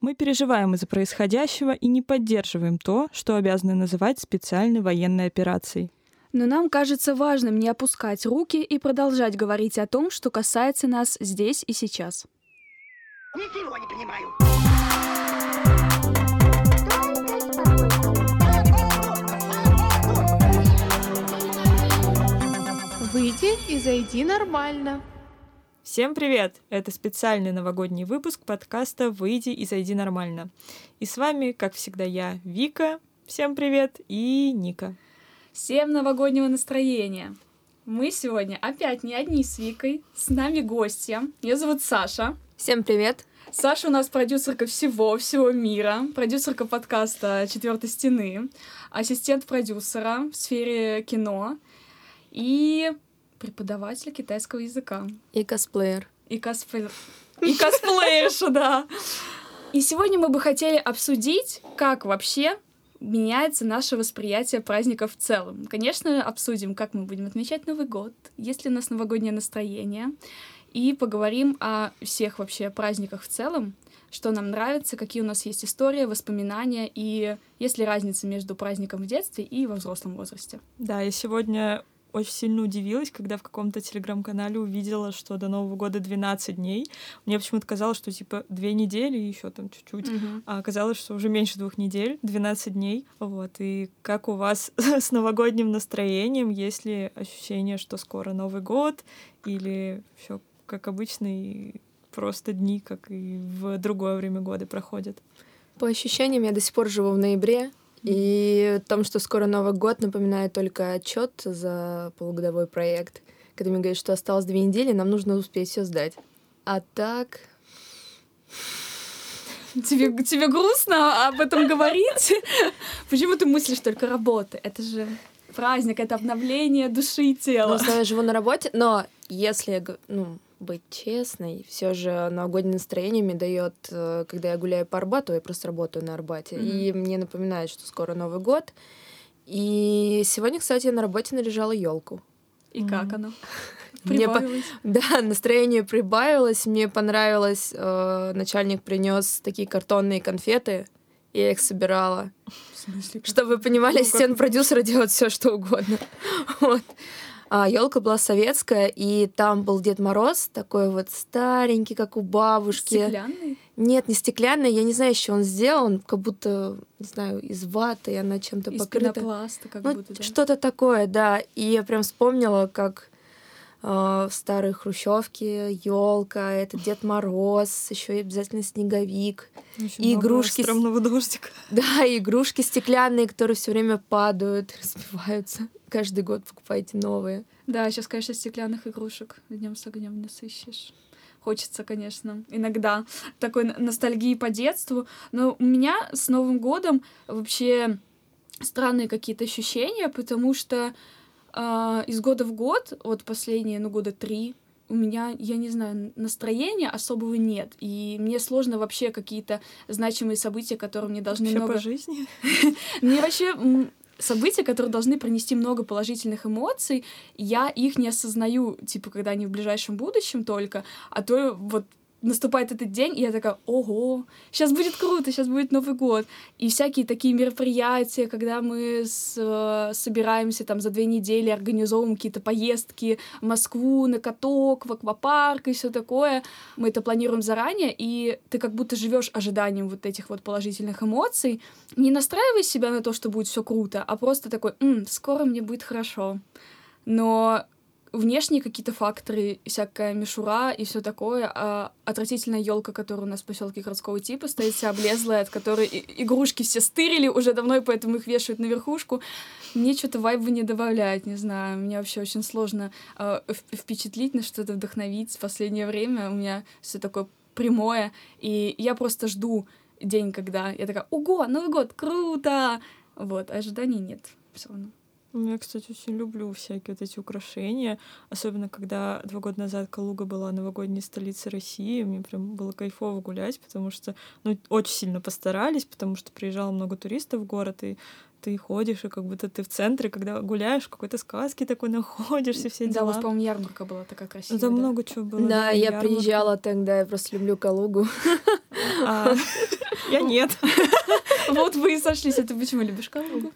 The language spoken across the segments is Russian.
Мы переживаем из-за происходящего и не поддерживаем то, что обязаны называть специальной военной операцией. Но нам кажется важным не опускать руки и продолжать говорить о том, что касается нас здесь и сейчас. Ничего не понимаю. Выйди и зайди нормально. Всем привет! Это специальный новогодний выпуск подкаста «Выйди и зайди нормально». И с вами, как всегда, я, Вика, всем привет, и Ника. Всем новогоднего настроения! Мы сегодня опять не одни с Викой, с нами гостья. Ее зовут Саша. Всем привет! Саша у нас продюсерка всего, всего мира, продюсерка подкаста «Четвертой стены», ассистент продюсера в сфере кино и преподаватель китайского языка. И косплеер. И косплеер. И косплеерша, да. И сегодня мы бы хотели обсудить, как вообще меняется наше восприятие праздников в целом. Конечно, обсудим, как мы будем отмечать Новый год, есть ли у нас новогоднее настроение, и поговорим о всех вообще праздниках в целом, что нам нравится, какие у нас есть истории, воспоминания, и есть ли разница между праздником в детстве и во взрослом возрасте. Да, я сегодня очень сильно удивилась, когда в каком-то телеграм-канале увидела, что до Нового года 12 дней. Мне почему-то казалось, что типа две недели и еще там чуть-чуть. Mm-hmm. А оказалось, что уже меньше двух недель, 12 дней. Вот. И как у вас с новогодним настроением? Есть ли ощущение, что скоро Новый год? Или все как обычно и просто дни, как и в другое время года проходят? По ощущениям, я до сих пор живу в ноябре, и о том, что скоро Новый год, напоминает только отчет за полугодовой проект, когда мне говорят, что осталось две недели, нам нужно успеть все сдать. А так... Тебе, тебе грустно об этом говорить? Почему ты мыслишь только работы? Это же праздник, это обновление души и тела. Ну, я живу на работе, но если ну, быть честной, все же новогоднее настроение мне дает, э, когда я гуляю по Арбату, я просто работаю на Арбате, mm-hmm. и мне напоминает, что скоро Новый год. И сегодня, кстати, я на работе наряжала елку. И mm-hmm. как оно? Мне по... Да, настроение прибавилось. Мне понравилось. Э, начальник принес такие картонные конфеты. И я их собирала. В смысле? Чтобы вы понимали, ну, ассистент продюсера делает все, что угодно. вот. А елка была советская, и там был Дед Мороз, такой вот старенький, как у бабушки. Стеклянный? Нет, не стеклянный, я не знаю, что он сделал, он как будто, не знаю, из ваты, и она чем-то из покрыта. Пенопласта, как ну, будто, да? Что-то такое, да. И я прям вспомнила, как э, в старой хрущевке елка, это Дед Мороз, еще и обязательно снеговик, Очень и игрушки. Странного дождика. Да, и игрушки стеклянные, которые все время падают, разбиваются каждый год покупаете новые. Да, сейчас, конечно, стеклянных игрушек днем с огнем не сыщешь. Хочется, конечно, иногда такой ностальгии по детству. Но у меня с Новым годом вообще странные какие-то ощущения, потому что э, из года в год, вот последние, ну, года три, у меня, я не знаю, настроения особого нет. И мне сложно вообще какие-то значимые события, которые мне должны вообще много... по жизни? Мне вообще события, которые должны принести много положительных эмоций, я их не осознаю, типа, когда они в ближайшем будущем только, а то вот наступает этот день, и я такая, ого, сейчас будет круто, сейчас будет Новый год. И всякие такие мероприятия, когда мы с, э, собираемся там за две недели, организовываем какие-то поездки в Москву, на каток, в аквапарк и все такое. Мы это планируем заранее, и ты как будто живешь ожиданием вот этих вот положительных эмоций. Не настраивай себя на то, что будет все круто, а просто такой, М, скоро мне будет хорошо. Но внешние какие-то факторы, всякая мишура и все такое, а отвратительная елка, которая у нас в поселке городского типа стоит вся облезлая, от которой игрушки все стырили уже давно, и поэтому их вешают на верхушку, мне что-то вайба не добавляет, не знаю, мне вообще очень сложно э, впечатлить на что-то, вдохновить в последнее время, у меня все такое прямое, и я просто жду день, когда я такая, ого, Новый год, круто! Вот, а ожиданий нет все равно. Ну, я, кстати, очень люблю всякие вот эти украшения, особенно когда два года назад Калуга была новогодней столицей России, мне прям было кайфово гулять, потому что, ну, очень сильно постарались, потому что приезжало много туристов в город, и ты ходишь, и как будто ты в центре, когда гуляешь, в какой-то сказке такой находишься, все дела. Да, у вас, по-моему, ярмарка была такая красивая. Ну, там да? много чего было. Да, да я ярмарка. приезжала тогда, я просто люблю Калугу. А, Я нет. Вот вы и сошлись. А ты почему любишь Калугу?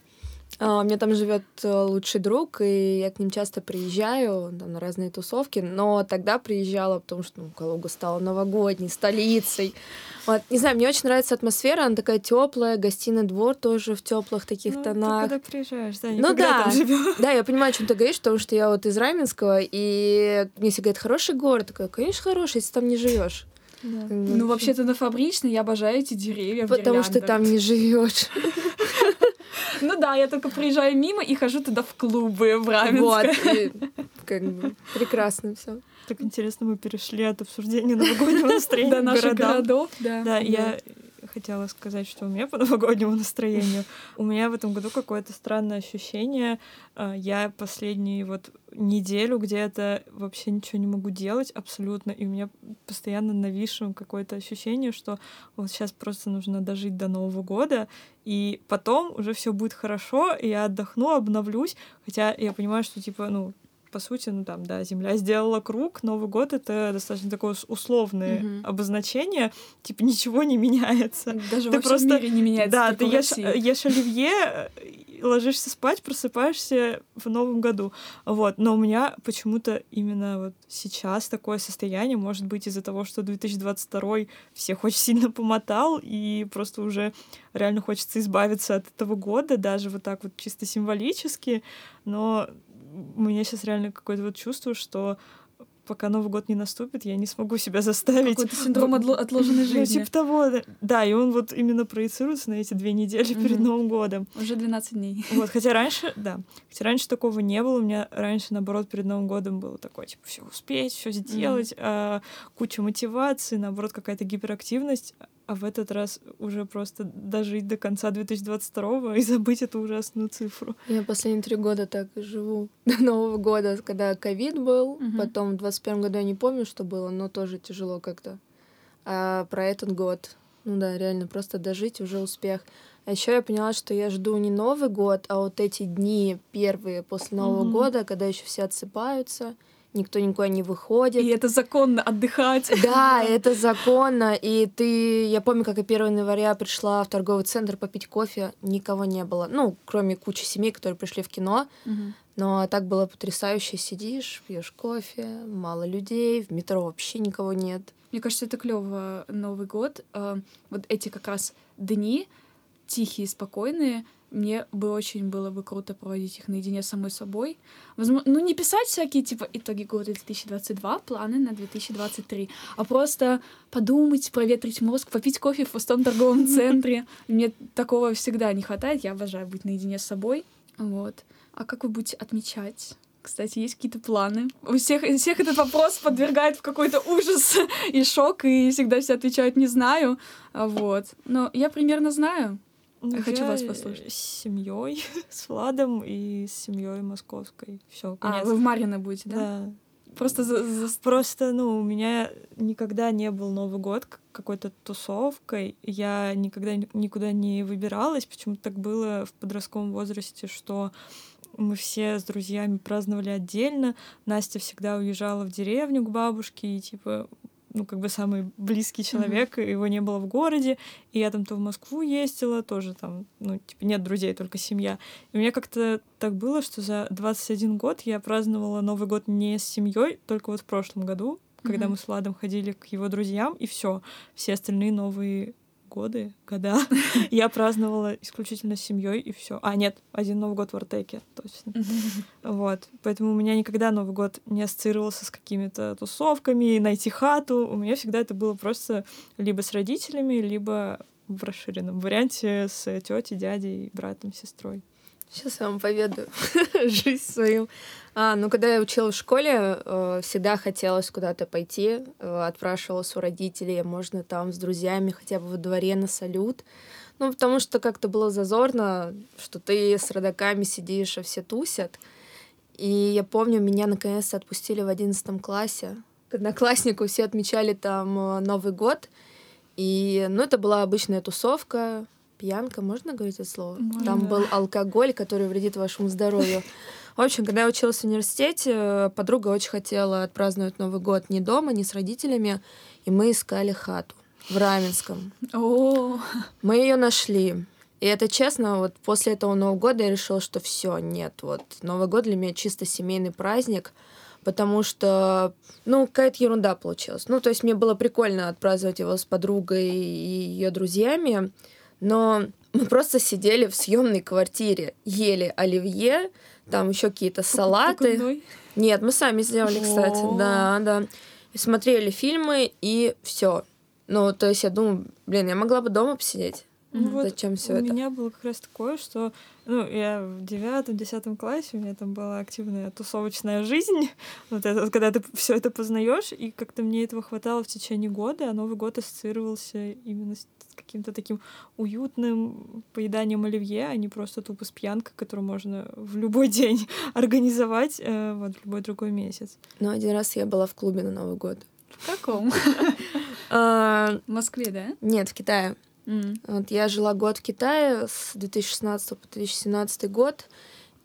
А, у меня там живет э, лучший друг, и я к ним часто приезжаю там, на разные тусовки, но тогда приезжала, потому что ну, Калуга стала новогодней столицей. Вот, не знаю, мне очень нравится атмосфера, она такая теплая, гостиный двор тоже в теплых таких Ну, тонах. Ты когда приезжаешь, да, Ну да, там живёшь. да, я понимаю, о чем ты говоришь, потому что я вот из Раменского, и мне все говорят, хороший город. Такая, конечно, хороший, если там не живешь. Да. Ну, вообще-то на фабричной я обожаю эти деревья в Потому что там не живешь. Ну да, я только проезжаю мимо и хожу туда в клубы в Вот. Раменское. и как бы прекрасно все. Так интересно, мы перешли от обсуждения новогоднего настроения До наших городов, да. Да, я хотела сказать, что у меня по новогоднему настроению. У меня в этом году какое-то странное ощущение. А, Я последнюю вот неделю где-то вообще ничего не могу делать абсолютно, и у меня постоянно нависшим какое-то ощущение, что вот сейчас просто нужно дожить до Нового года, и потом уже все будет хорошо, и я отдохну, обновлюсь, хотя я понимаю, что типа, ну, по сути, ну там, да, Земля сделала круг, Новый год — это достаточно такое ус- условное Мгм. обозначение, типа ничего не меняется. Даже Ты во всем просто- мире не меняется. Да, ты ешь, ешь оливье, ложишься спать, просыпаешься в новом году. Вот. Но у меня почему-то именно вот сейчас такое состояние, может быть, из-за того, что 2022 всех очень сильно помотал, и просто уже реально хочется избавиться от этого года, даже вот так вот чисто символически. Но у меня сейчас реально какое-то вот чувство, что пока Новый год не наступит, я не смогу себя заставить Какой-то синдром отло- отложенной ну, жизни. типа того, да. да, и он вот именно проецируется на эти две недели перед Мгм. Новым годом. Уже 12 дней. Вот, хотя раньше, да, хотя раньше такого не было, у меня раньше, наоборот, перед Новым годом было такое, типа, все успеть, все сделать, а, куча мотивации, наоборот, какая-то гиперактивность, а в этот раз уже просто дожить до конца 2022 и забыть эту ужасную цифру. Я последние три года так и живу. До Нового года, когда ковид был, Мгм. потом в 21 году я не помню, что было, но тоже тяжело как-то. А про этот год, ну да, реально, просто дожить уже успех. А еще я поняла, что я жду не Новый год, а вот эти дни первые после Нового Мгм. года, когда еще все отсыпаются, никто никуда не выходит. И это законно отдыхать. Да, это законно. И ты, я помню, как я 1 января пришла в торговый центр попить кофе, никого не было. Ну, кроме кучи семей, которые пришли в кино. Но так было потрясающе. Сидишь, пьешь кофе, мало людей, в метро вообще никого нет. Мне кажется, это клево Новый год. А, Вот эти как раз дни тихие, спокойные. Мне бы очень было бы круто проводить их наедине с самой собой. Возможно, ну не писать всякие типа итоги года 2022, планы на 2023, а просто подумать, проветрить мозг, попить кофе в пустом торговом центре. Мне такого всегда не хватает. Я обожаю быть наедине с собой. Вот. А как вы будете отмечать? Кстати, есть какие-то планы? У всех, всех этот вопрос подвергает в какой-то ужас и шок, и всегда все отвечают «не знаю». Вот. Но я примерно знаю. Ну, Я хочу вас э, послушать. С семьей, с Владом и с семьей московской. Все, А, вы в Марьино будете, да? да. Просто за- за- Просто, ну, у меня никогда не был Новый год какой-то тусовкой. Я никогда ни- никуда не выбиралась. Почему-то так было в подростковом возрасте, что мы все с друзьями праздновали отдельно. Настя всегда уезжала в деревню к бабушке, и типа ну, как бы самый близкий человек, и его не было в городе, и я там то в Москву ездила, тоже там, ну, типа, нет друзей, только семья. И у меня как-то так было, что за 21 год я праздновала Новый год не с семьей, только вот в прошлом году, когда Мгм. мы с Владом ходили к его друзьям, и все, все остальные новые годы, года я праздновала исключительно с семьей и все. А, нет, один Новый год в Артеке, точно. Вот. Поэтому у меня никогда Новый год не ассоциировался с какими-то тусовками, найти хату. У меня всегда это было просто либо с родителями, либо в расширенном варианте с тетей, дядей, братом, сестрой. Сейчас я вам поведаю жизнь свою. А, ну, когда я училась в школе, э, всегда хотелось куда-то пойти. Э, отпрашивалась у родителей, можно там с друзьями хотя бы во дворе на салют. Ну, потому что как-то было зазорно, что ты с родаками сидишь, а все тусят. И я помню, меня наконец-то отпустили в одиннадцатом классе. К однокласснику все отмечали там э, Новый год. И, ну, это была обычная тусовка, пьянка, можно говорить это слово? Можно. Там был алкоголь, который вредит вашему здоровью. В общем, когда я училась в университете, подруга очень хотела отпраздновать Новый год не дома, не с родителями, и мы искали хату. в Раменском. О, Мы ее нашли. И это честно, вот после этого Нового года я решила, что все, нет, вот Новый год для меня чисто семейный праздник, потому что, ну, какая-то ерунда получилась. Ну, то есть мне было прикольно отпраздновать его с подругой и ее друзьями, но мы просто сидели в съемной квартире, ели оливье, там еще какие-то салаты. Нет, мы сами сделали, кстати, да, да. Смотрели фильмы, и все. Ну, то есть я думаю, блин, я могла бы дома посидеть. Ну вот Зачем все у это? меня было как раз такое, что ну, я в девятом, десятом классе, у меня там была активная тусовочная жизнь. Вот это, когда ты все это познаешь, и как-то мне этого хватало в течение года, а Новый год ассоциировался именно с каким-то таким уютным поеданием оливье, а не просто тупо с пьянкой, которую можно в любой день организовать, э, вот в любой другой месяц. Ну, один раз я была в клубе на Новый год. В каком? А, В Москве, да? нет, в Китае. Вот я жила год в Китае с 2016 по 2017 год.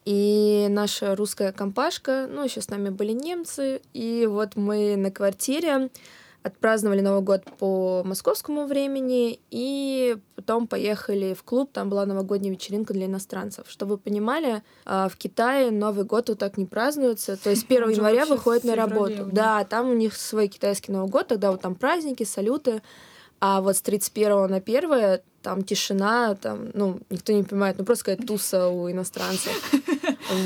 И наша русская компашка, ну, еще с нами были немцы, и вот мы на квартире отпраздновали Новый год по московскому времени, и потом поехали в клуб, там была новогодняя вечеринка для иностранцев. Чтобы вы понимали, а, в Китае Новый год вот так не празднуется, то есть 1 Он же января выходит на работу. Да, там у них свой китайский Новый год, тогда вот там праздники, салюты, а вот с 31 на 1 там тишина, там, ну, никто не понимает, ну, просто какая-то туса у иностранцев.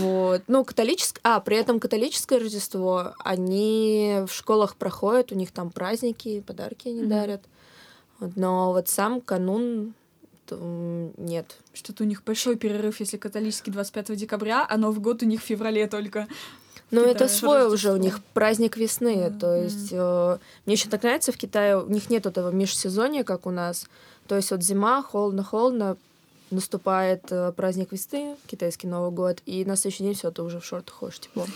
Вот. Ну, католическое... А, при этом католическое Рождество, они в школах проходят, у них там праздники, подарки они Мгм. дарят. Но вот сам канун нет. Что-то у них большой перерыв, если католический 25 декабря, а Новый год у них в феврале только. Ну, это свой уже у Рождество. них праздник весны. Мгм. То есть э, мне еще так нравится в Китае, у них нет этого межсезонья, как у нас. То есть вот зима, холодно-холодно, наступает э, праздник весны, китайский Новый год, и на следующий день все, ты уже в шортах ходишь тепло.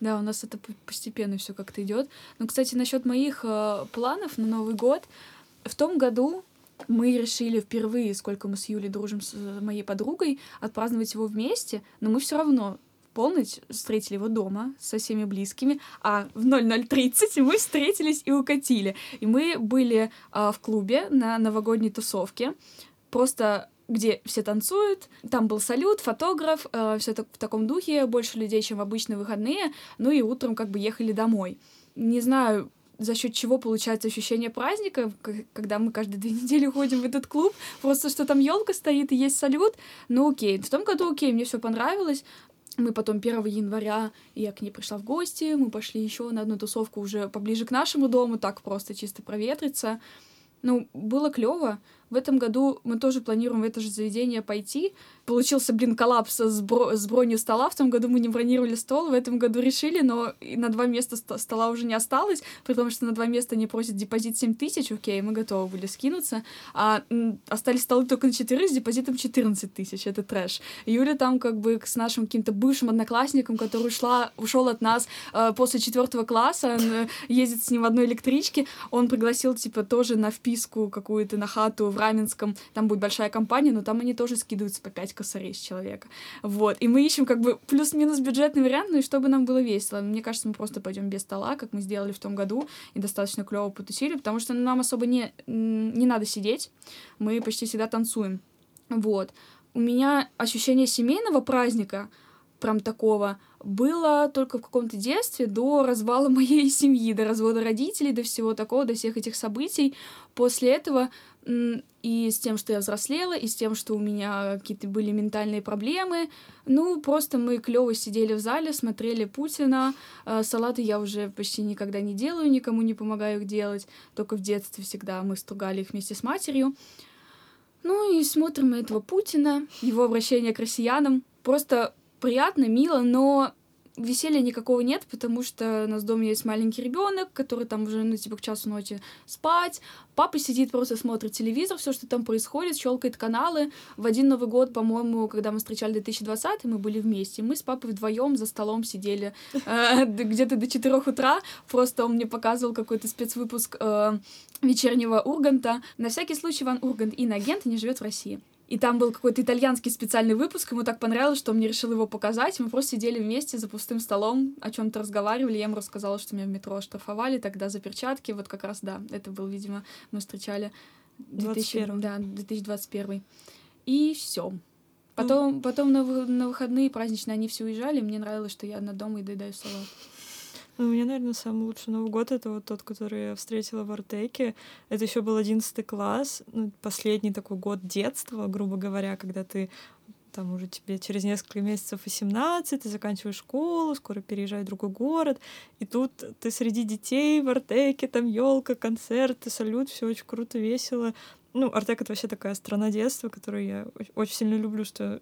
Да, у нас это постепенно все как-то идет. Но, кстати, насчет моих э, планов на Новый год. В том году мы решили впервые, сколько мы с Юлей дружим с моей подругой, отпраздновать его вместе, но мы все равно полночь встретили его дома со всеми близкими, а в 00.30 мы встретились и укатили. И мы были а, в клубе на новогодней тусовке, просто где все танцуют, там был салют, фотограф, все в таком духе, больше людей, чем в обычные выходные, ну и утром как бы ехали домой. Не знаю, за счет чего получается ощущение праздника, когда мы каждые две недели ходим в этот клуб, просто что там елка стоит и есть салют, ну окей. В том году окей, мне все понравилось. Мы потом 1 января, я к ней пришла в гости, мы пошли еще на одну тусовку уже поближе к нашему дому, так просто чисто проветриться. Ну, было клево. В этом году мы тоже планируем в это же заведение пойти. Получился, блин, коллапс с, бро- с бронью стола. В том году мы не бронировали стол, в этом году решили, но на два места ст- стола уже не осталось, потому что на два места они просят депозит 7 тысяч, окей, мы готовы были скинуться. А остались столы только на 4 с депозитом 14 тысяч, это трэш. Юля там как бы с нашим каким-то бывшим одноклассником, который ушла, ушел от нас э, после четвертого класса, он э, ездит с ним в одной электричке, он пригласил, типа, тоже на вписку какую-то на хату в Раменском, там будет большая компания, но там они тоже скидываются по 5 косарей с человека. Вот, и мы ищем как бы плюс-минус бюджетный вариант, ну и чтобы нам было весело. Мне кажется, мы просто пойдем без стола, как мы сделали в том году, и достаточно клево потусили, потому что нам особо не, не надо сидеть, мы почти всегда танцуем. Вот. У меня ощущение семейного праздника, прям такого, было только в каком-то детстве до развала моей семьи, до развода родителей, до всего такого, до всех этих событий. После этого и с тем, что я взрослела, и с тем, что у меня какие-то были ментальные проблемы, ну, просто мы клево сидели в зале, смотрели Путина. Э, Салаты я уже почти никогда не делаю, никому не помогаю их делать. Только в детстве всегда мы стругали их вместе с матерью. Ну и смотрим на этого Путина, его обращение к россиянам. Просто приятно, мило, но веселья никакого нет, потому что у нас в доме есть маленький ребенок, который там уже, ну, типа, к часу ночи спать. Папа сидит, просто смотрит телевизор, все, что там происходит, щелкает каналы. В один Новый год, по-моему, когда мы встречали 2020, мы были вместе. Мы с папой вдвоем за столом сидели э, где-то до 4 утра. Просто он мне показывал какой-то спецвыпуск э, вечернего Урганта. На всякий случай Ван Ургант иноагент и не живет в России. И там был какой-то итальянский специальный выпуск, ему так понравилось, что он мне решил его показать. Мы просто сидели вместе за пустым столом, о чем-то разговаривали. Я ему рассказала, что меня в метро оштрафовали тогда за перчатки. Вот как раз, да, это был, видимо, мы встречали 2000, да, 2021. И все. Потом, ну, потом на, на выходные праздничные они все уезжали. Мне нравилось, что я одна дома и доедаю салат. Ну, у меня, наверное, самый лучший Новый год это вот тот, который я встретила в Артеке. Это еще был одиннадцатый класс, ну, последний такой год детства, грубо говоря, когда ты там уже тебе через несколько месяцев 18, ты заканчиваешь школу, скоро переезжаешь в другой город, и тут ты среди детей в Артеке, там елка, концерты, салют, все очень круто, весело. Ну, Артек — это вообще такая страна детства, которую я очень сильно люблю что...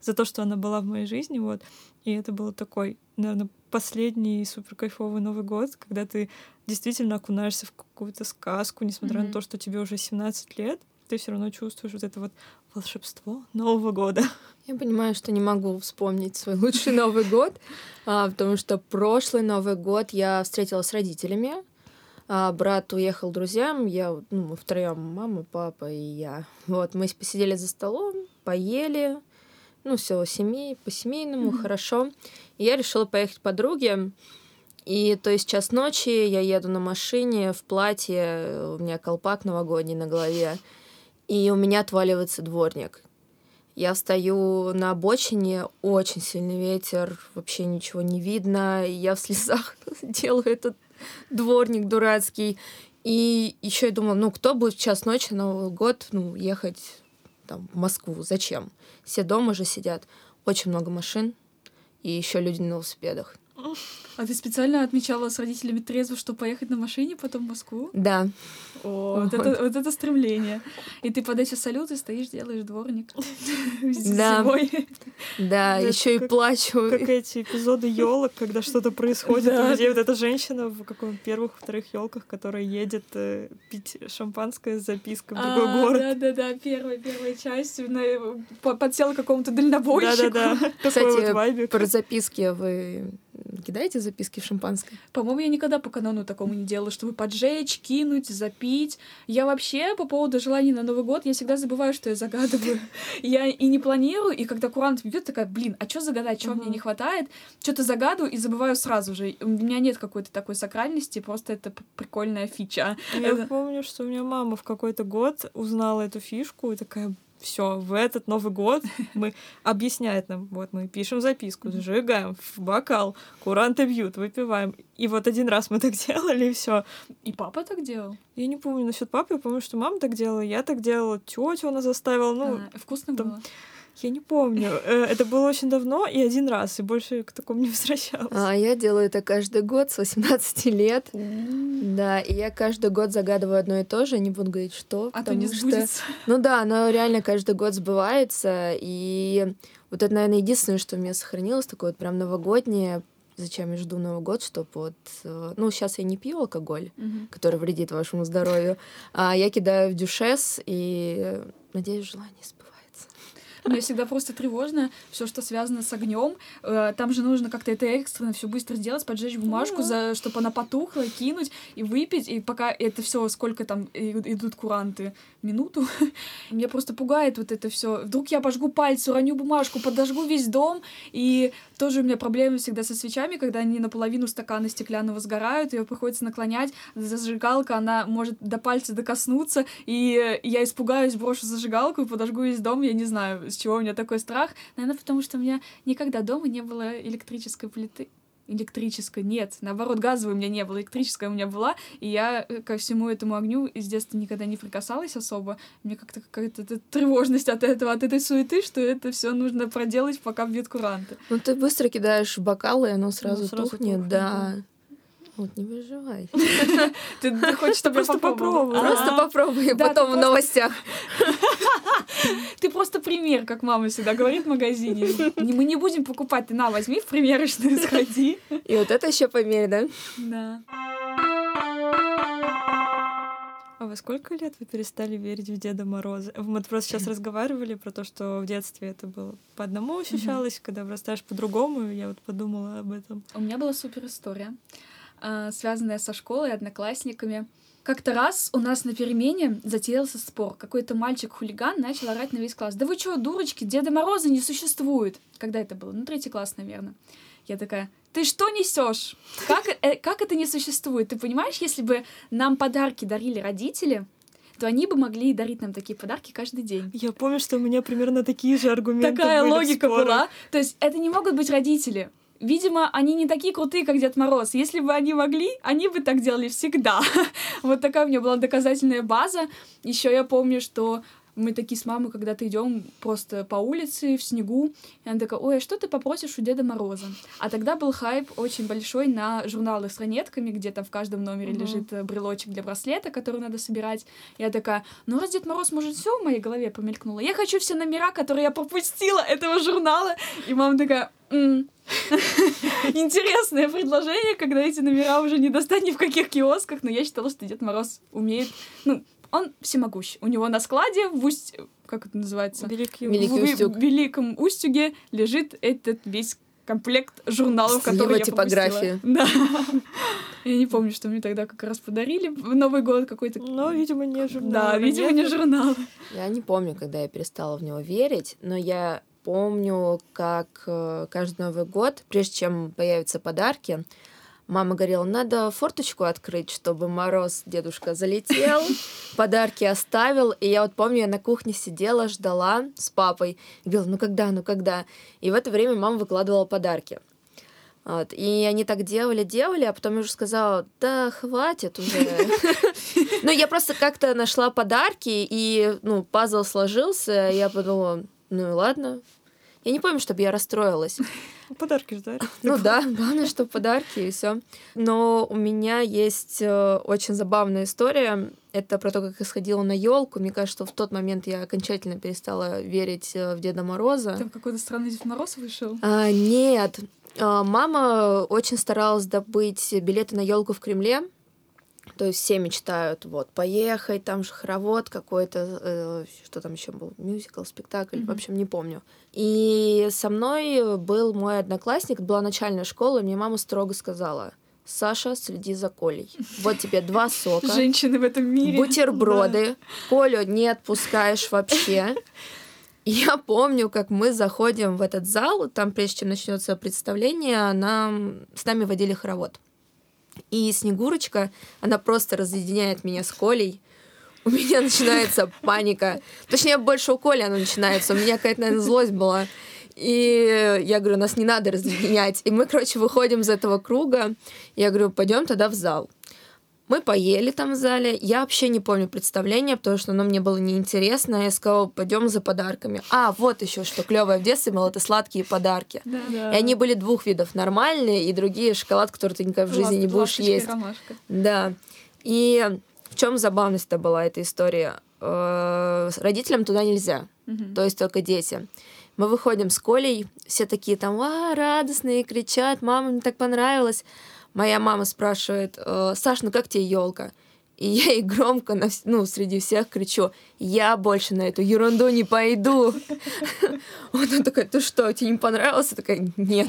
за то, что она была в моей жизни, вот. И это был такой, наверное, последний супер кайфовый Новый год, когда ты действительно окунаешься в какую-то сказку, несмотря mm-hmm. на то, что тебе уже 17 лет, ты все равно чувствуешь вот это вот волшебство Нового года. Я понимаю, что не могу вспомнить свой лучший Новый год, а, потому что прошлый Новый год я встретилась с родителями, а брат уехал друзьям, я, ну, мы втроем, мама, папа и я. Вот, мы посидели за столом, поели, ну, все семей, по-семейному, mm-hmm. хорошо. И я решила поехать к подруге. И то есть час ночи я еду на машине в платье, у меня колпак новогодний на голове, и у меня отваливается дворник. Я стою на обочине, очень сильный ветер, вообще ничего не видно. Я в слезах делаю этот дворник дурацкий. И еще я думала, ну кто будет в час ночи Новый год ну, ехать там, в Москву? Зачем? Все дома же сидят. Очень много машин. И еще люди на велосипедах. А ты специально отмечала с родителями трезво, чтобы поехать на машине потом в Москву? Да. О, вот, это, вот это стремление. И ты под эти салюты стоишь, делаешь дворник. Да. Да, еще и плачу. Как эти эпизоды елок, когда что-то происходит у людей. Вот эта женщина в каком первых, вторых елках, которая едет э, пить шампанское с запиской в другой а, город. Да, да, да, первая, первая часть. Подсела какому-то дальнобойщику. Да, да, да. Кстати, про записки вы кидаете записки в шампанское? По-моему, я никогда по канону такому не делала, чтобы поджечь, кинуть, запить. Я вообще по поводу желаний на Новый год, я всегда забываю, что я загадываю. Я и не планирую, и когда курант бьет, такая, блин, а что загадать, чего мне не хватает? Что-то загадываю и забываю сразу же. У меня нет какой-то такой сакральности, просто это прикольная фича. Я помню, что у меня мама в какой-то год узнала эту фишку и такая, все, в этот Новый год мы объясняет нам, вот мы пишем записку, зажигаем в бокал, куранты бьют, выпиваем. И вот один раз мы так делали, и все. И папа так делал? Я не помню насчет папы, я помню, что мама так делала, я так делала, тетя она заставила, ну... А, вкусно там... было? Я не помню. Э, это было очень давно и один раз, и больше к такому не возвращалась. А я делаю это каждый год с 18 лет. Да, и я каждый год загадываю одно и то же, не буду говорить, что. А то не сбудется. Что... Ну да, оно реально каждый год сбывается, и вот это, наверное, единственное, что у меня сохранилось, такое вот прям новогоднее, зачем я жду Новый год, чтобы вот... Э, ну, сейчас я не пью алкоголь, uh-huh. который вредит вашему здоровью, а я кидаю в дюшес, и надеюсь, желание сбывается. Мне всегда просто тревожно все, что связано с огнем. Э, там же нужно как-то это экстренно все быстро сделать, поджечь бумажку, за, чтобы она потухла, кинуть и выпить. И пока это все, сколько там идут куранты, минуту. Меня просто пугает вот это все. Вдруг я пожгу пальцы, уроню бумажку, подожгу весь дом. И тоже у меня проблемы всегда со свечами, когда они наполовину стакана стеклянного сгорают, ее приходится наклонять. Зажигалка, она может до пальца докоснуться, и я испугаюсь, брошу зажигалку и подожгу весь дом. Я не знаю, с чего у меня такой страх. Наверное, потому что у меня никогда дома не было электрической плиты электрической. Нет, наоборот, газовой у меня не было, электрическая у меня была, и я э, ко всему этому огню с детства никогда не прикасалась особо. Мне как-то какая-то тревожность от этого, от этой суеты, что это все нужно проделать, пока бьют куранты. Ну, ты быстро кидаешь в бокал, и оно сразу, ну, сразу тухнет, тухнет, да. Вот, не выживай. Ты, хочешь, чтобы я попробовала? Просто попробуй, потом в новостях. Ты просто пример, как мама всегда говорит в магазине. Мы не будем покупать, ты на, возьми в примерочную, сходи. И вот это еще померь, да? Да. А во сколько лет вы перестали верить в Деда Мороза? Мы просто сейчас разговаривали про то, что в детстве это было по одному ощущалось, когда вырастаешь по-другому, я вот подумала об этом. У меня была супер история. А, связанная со школой, одноклассниками. Как-то раз у нас на перемене затеялся спор. Какой-то мальчик-хулиган начал орать на весь класс. Да вы что, дурочки, Деда Мороза не существует. Когда это было? Ну, третий класс, наверное. Я такая, ты что несешь? Как, э, как это не существует? Ты понимаешь, если бы нам подарки дарили родители, то они бы могли дарить нам такие подарки каждый день. Я помню, что у меня примерно такие же аргументы Такая логика была. То есть это не могут быть родители. Видимо, они не такие крутые, как Дед Мороз. Если бы они могли, они бы так делали всегда. вот такая у меня была доказательная база. Еще я помню, что мы такие с мамой когда-то идем просто по улице в снегу, и она такая, ой, а что ты попросишь у Деда Мороза? А тогда был хайп очень большой на журналы с ранетками, где там в каждом номере Мгм. лежит э, брелочек для браслета, который надо собирать. Я такая, ну раз Дед Мороз может все в моей голове промелькнуло, я хочу все номера, которые я пропустила этого журнала. И мама такая, «М, Интересное предложение, когда эти номера уже не достать ни в каких киосках, но я считала, что Дед Мороз умеет, ну, он всемогущ. У него на складе в усть... Как это называется? Великий Великий в, Устюг. в Великом Устюге лежит этот весь комплект журналов, С его которые я пропустила. Да. Я не помню, что мне тогда как раз подарили в Новый год какой-то. Но, видимо, не журнал. Да, видимо, не журнал. Я не помню, когда я перестала в него верить, но я помню, как э, каждый Новый год, прежде чем появятся подарки, мама говорила, надо форточку открыть, чтобы мороз дедушка залетел, подарки оставил. И я вот помню, я на кухне сидела, ждала с папой. И говорила, ну когда, ну когда? И в это время мама выкладывала подарки. Вот. И они так делали, делали, а потом я уже сказала, да хватит уже. Ну, я просто как-то нашла подарки, и, ну, пазл сложился, я подумала, ну и ладно. Я не помню, чтобы я расстроилась. Подарки ждали. Ну да, главное, что подарки и все. Но у меня есть э, очень забавная история. Это про то, как я сходила на елку. Мне кажется, что в тот момент я окончательно перестала верить э, в Деда Мороза. Там какой-то странный Дед Мороз вышел. А, нет. А, Мама очень старалась добыть билеты на елку в Кремле. То есть все мечтают, вот, поехать, там же хоровод какой-то, э, что там еще был, мюзикл, спектакль, в общем, не помню. И со мной был мой одноклассник, была начальная школа, и мне мама строго сказала, Саша, следи за Колей. Вот тебе два сока, Женщины в этом мире. бутерброды, Колю не отпускаешь вообще. Я помню, как мы заходим в этот зал, там, прежде чем начнется представление, нам, с нами водили хоровод. И Снегурочка, она просто разъединяет меня с Колей. У меня начинается паника. Точнее, больше у Коли она начинается. У меня какая-то, наверное, злость была. И я говорю, нас не надо разъединять. И мы, короче, выходим из этого круга. Я говорю, пойдем тогда в зал. Мы поели там в зале. Я вообще не помню представления, потому что оно мне было неинтересно. Я сказала, пойдем за подарками. А, вот еще что клевое в детстве было, это сладкие подарки. Да. И они были двух видов. Нормальные и другие шоколад, который ты никогда в жизни не будешь есть. ромашка. Да. И в чем забавность-то была эта история? Э, Родителям туда нельзя, Мгм. то есть только дети. Мы выходим с Колей, все такие там, а, радостные, кричат, мама, мне так понравилось. Моя мама спрашивает, «Э, Саш, ну как тебе елка? И я ей громко на ну, среди всех кричу, я больше на эту ерунду не пойду. Она такая, ты что, тебе не понравилось? Я такая, нет.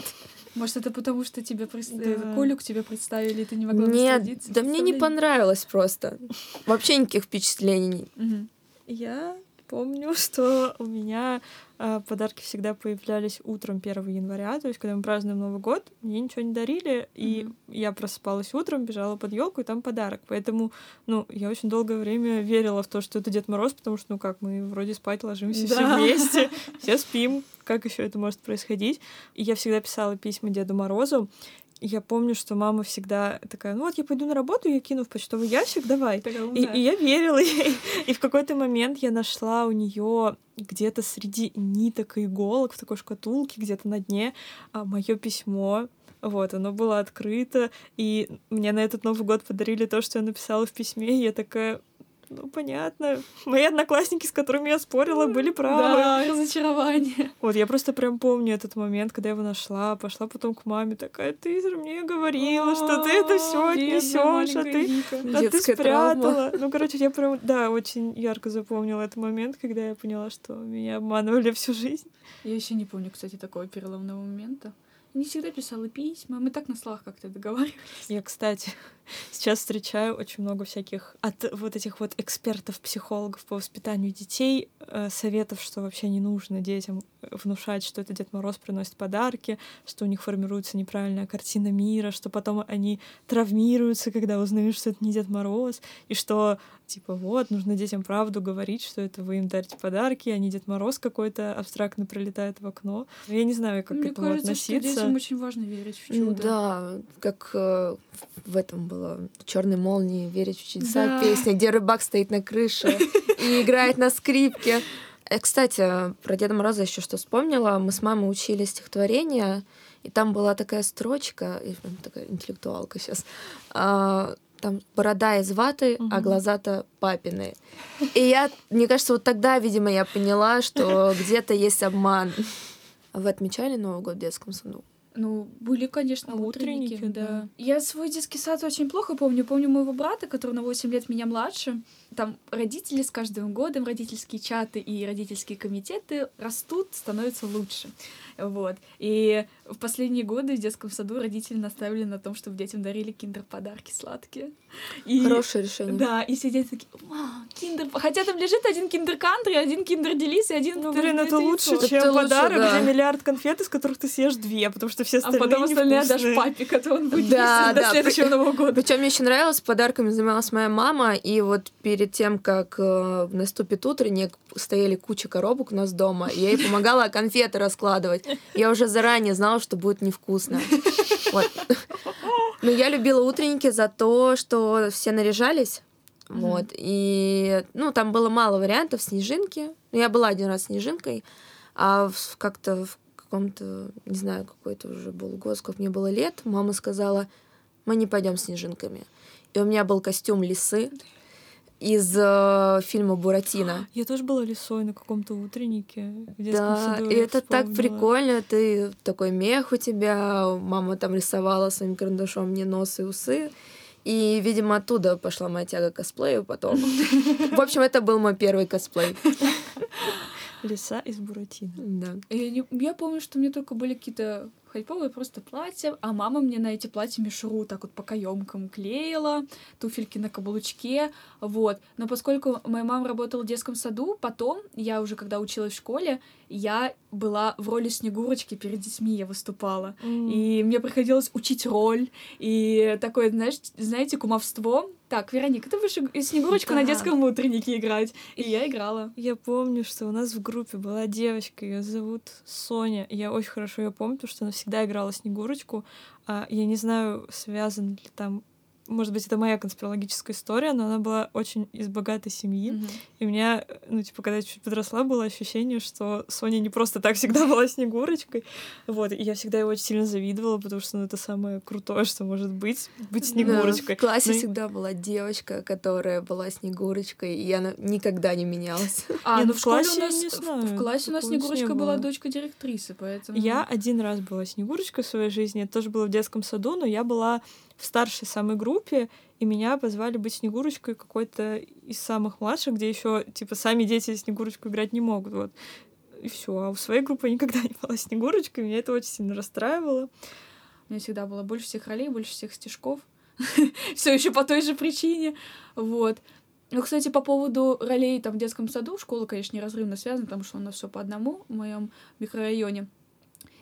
Может, это потому, что тебе э, Колю к тебе представили, и ты не могла Нет, да мне не понравилось просто. Вообще никаких впечатлений. Я помню, что у меня подарки всегда появлялись утром 1 января, то есть когда мы празднуем Новый год, мне ничего не дарили, и я просыпалась утром, бежала под елку, и там подарок. Поэтому, ну, я очень долгое время верила в то, что это Дед Мороз, потому что, ну как, мы вроде спать ложимся все Да. вместе, все спим, как еще это может происходить? И я всегда писала письма Деду Морозу, я помню, что мама всегда такая, ну вот я пойду на работу, я кину в почтовый ящик, давай. И, и я верила ей. И в какой-то момент я нашла у нее где-то среди ниток и иголок в такой шкатулке, где-то на дне, мое письмо. Вот, оно было открыто, и мне на этот Новый год подарили то, что я написала в письме, и я такая, ну, понятно. Мои одноклассники, с которыми я спорила, были правы. Да, разочарование. Вот, я просто прям помню этот момент, когда я его нашла, пошла потом к маме, такая, ты же мне говорила, что ты это все отнесешь, а ты а ты спрятала. Ну, короче, я прям, да, очень ярко запомнила этот момент, когда я поняла, что меня обманывали всю жизнь. Я еще не помню, кстати, такого переломного момента. Не всегда писала письма, мы так на слах как-то договаривались. Я, кстати, сейчас встречаю очень много всяких от вот этих вот экспертов, психологов по воспитанию детей, э, советов, что вообще не нужно детям внушать, что это Дед Мороз приносит подарки, что у них формируется неправильная картина мира, что потом они травмируются, когда узнают, что это не Дед Мороз, и что типа вот, нужно детям правду говорить, что это вы им дарите подарки, а не Дед Мороз какой-то абстрактно пролетает в окно. Я не знаю, как Мне к этому кажется, относиться. что детям очень важно верить в чудо. Да, как э, в этом было Черной молнии, верить в чудеса, Да. песня, где рыбак стоит на крыше и играет на скрипке. Э, Кстати, про Деда Мороза еще что вспомнила. Мы с мамой учили стихотворение, и там была такая строчка, и такая интеллектуалка сейчас. Там борода из ваты, а Мгм. глаза-то папины. И я, мне кажется, вот тогда, видимо, я поняла, что где-то есть обман. А вы отмечали Новый год в детском саду? Ну, были, конечно, А утренники, утренники, да. да. Я свой детский сад очень плохо помню. Помню моего брата, который на 8 лет меня младше. Там родители с каждым годом, родительские чаты и родительские комитеты растут, становятся лучше. Вот. И в последние годы в детском саду родители наставили на том, чтобы детям дарили киндер-подарки сладкие. И... Хорошее решение. Да, и все дети такие, «Мам, киндер... Хотя там лежит один киндер-кантри, один киндер-делис и один... Ну, блин, это лучше, Это чем лучше, подарок, да. где миллиард конфет, из которых ты съешь две, потому что все А остальные потом остальные невкусные. папе, который он будет Да, есть до да, следующего Нового года. Причем мне еще нравилось, подарками занималась моя мама, и вот перед тем, как э, наступит утренник, стояли куча коробок у нас дома, и я ей помогала конфеты раскладывать. Я уже заранее знала, что будет невкусно. Вот. Но я любила утренники за то, что все наряжались. Мгм. Вот. И, ну, там было мало вариантов снежинки. Ну, Я была один раз снежинкой, а как-то в каком-то, не знаю, какой-то уже был год, сколько мне было лет, мама сказала, мы не пойдем снежинками. И у меня был костюм лисы из э, фильма Буратино. Я тоже была лисой на каком-то утреннике в детском Да, саду. и это так вспомнила. прикольно, ты такой мех у тебя, мама там рисовала своим карандашом мне нос и усы. И, видимо, оттуда пошла моя тяга к косплею потом. В общем, это был мой первый косплей. Лиса из Буратино. Да. Я, не- я помню, что у меня только были какие-то хайповые просто платья, а мама мне на эти платья мишуру так вот по каемкам клеила, туфельки на каблучке, вот. Но поскольку моя мама работала в детском саду, потом, я уже когда училась в школе, я была в роли Снегурочки перед детьми, я выступала. И мне приходилось учить роль, и такое, знаешь, знаете, кумовство. Так, Вероника, ты будешь Снегурочку на Да. детском утреннике играть. И я играла. Я помню, что у нас в группе была девочка, ее зовут Соня. Я очень хорошо ее помню, потому что она всегда играла Снегурочку. А, я не знаю, связан ли там... Может быть, это моя конспирологическая история, но она была очень из богатой семьи. Мгм. И у меня, ну, типа, когда я чуть подросла, было ощущение, что Соня не просто так всегда была Снегурочкой. Вот, и я всегда ее очень сильно завидовала, потому что, ну, это самое крутое, что может быть, быть Да, Снегурочкой. в классе Ну и- всегда была девочка, которая была Снегурочкой, и она никогда не менялась. А, Не, ну ну в классе у я нас, не в- знаю, в классе у нас Снегурочка была дочка директрисы, поэтому... Я один раз была Снегурочкой в своей жизни, это тоже было в детском саду, но я была в старшей самой группе, и меня позвали быть Снегурочкой какой-то из самых младших, где еще типа сами дети Снегурочку играть не могут, вот. И все. А у своей группы никогда не была Снегурочкой, меня это очень сильно расстраивало. У меня всегда было больше всех ролей, больше всех стишков. Все еще по той же причине. Вот. Ну, кстати, по поводу ролей там в детском саду, школа, конечно, неразрывно связана, потому что у нас все по одному в моем микрорайоне.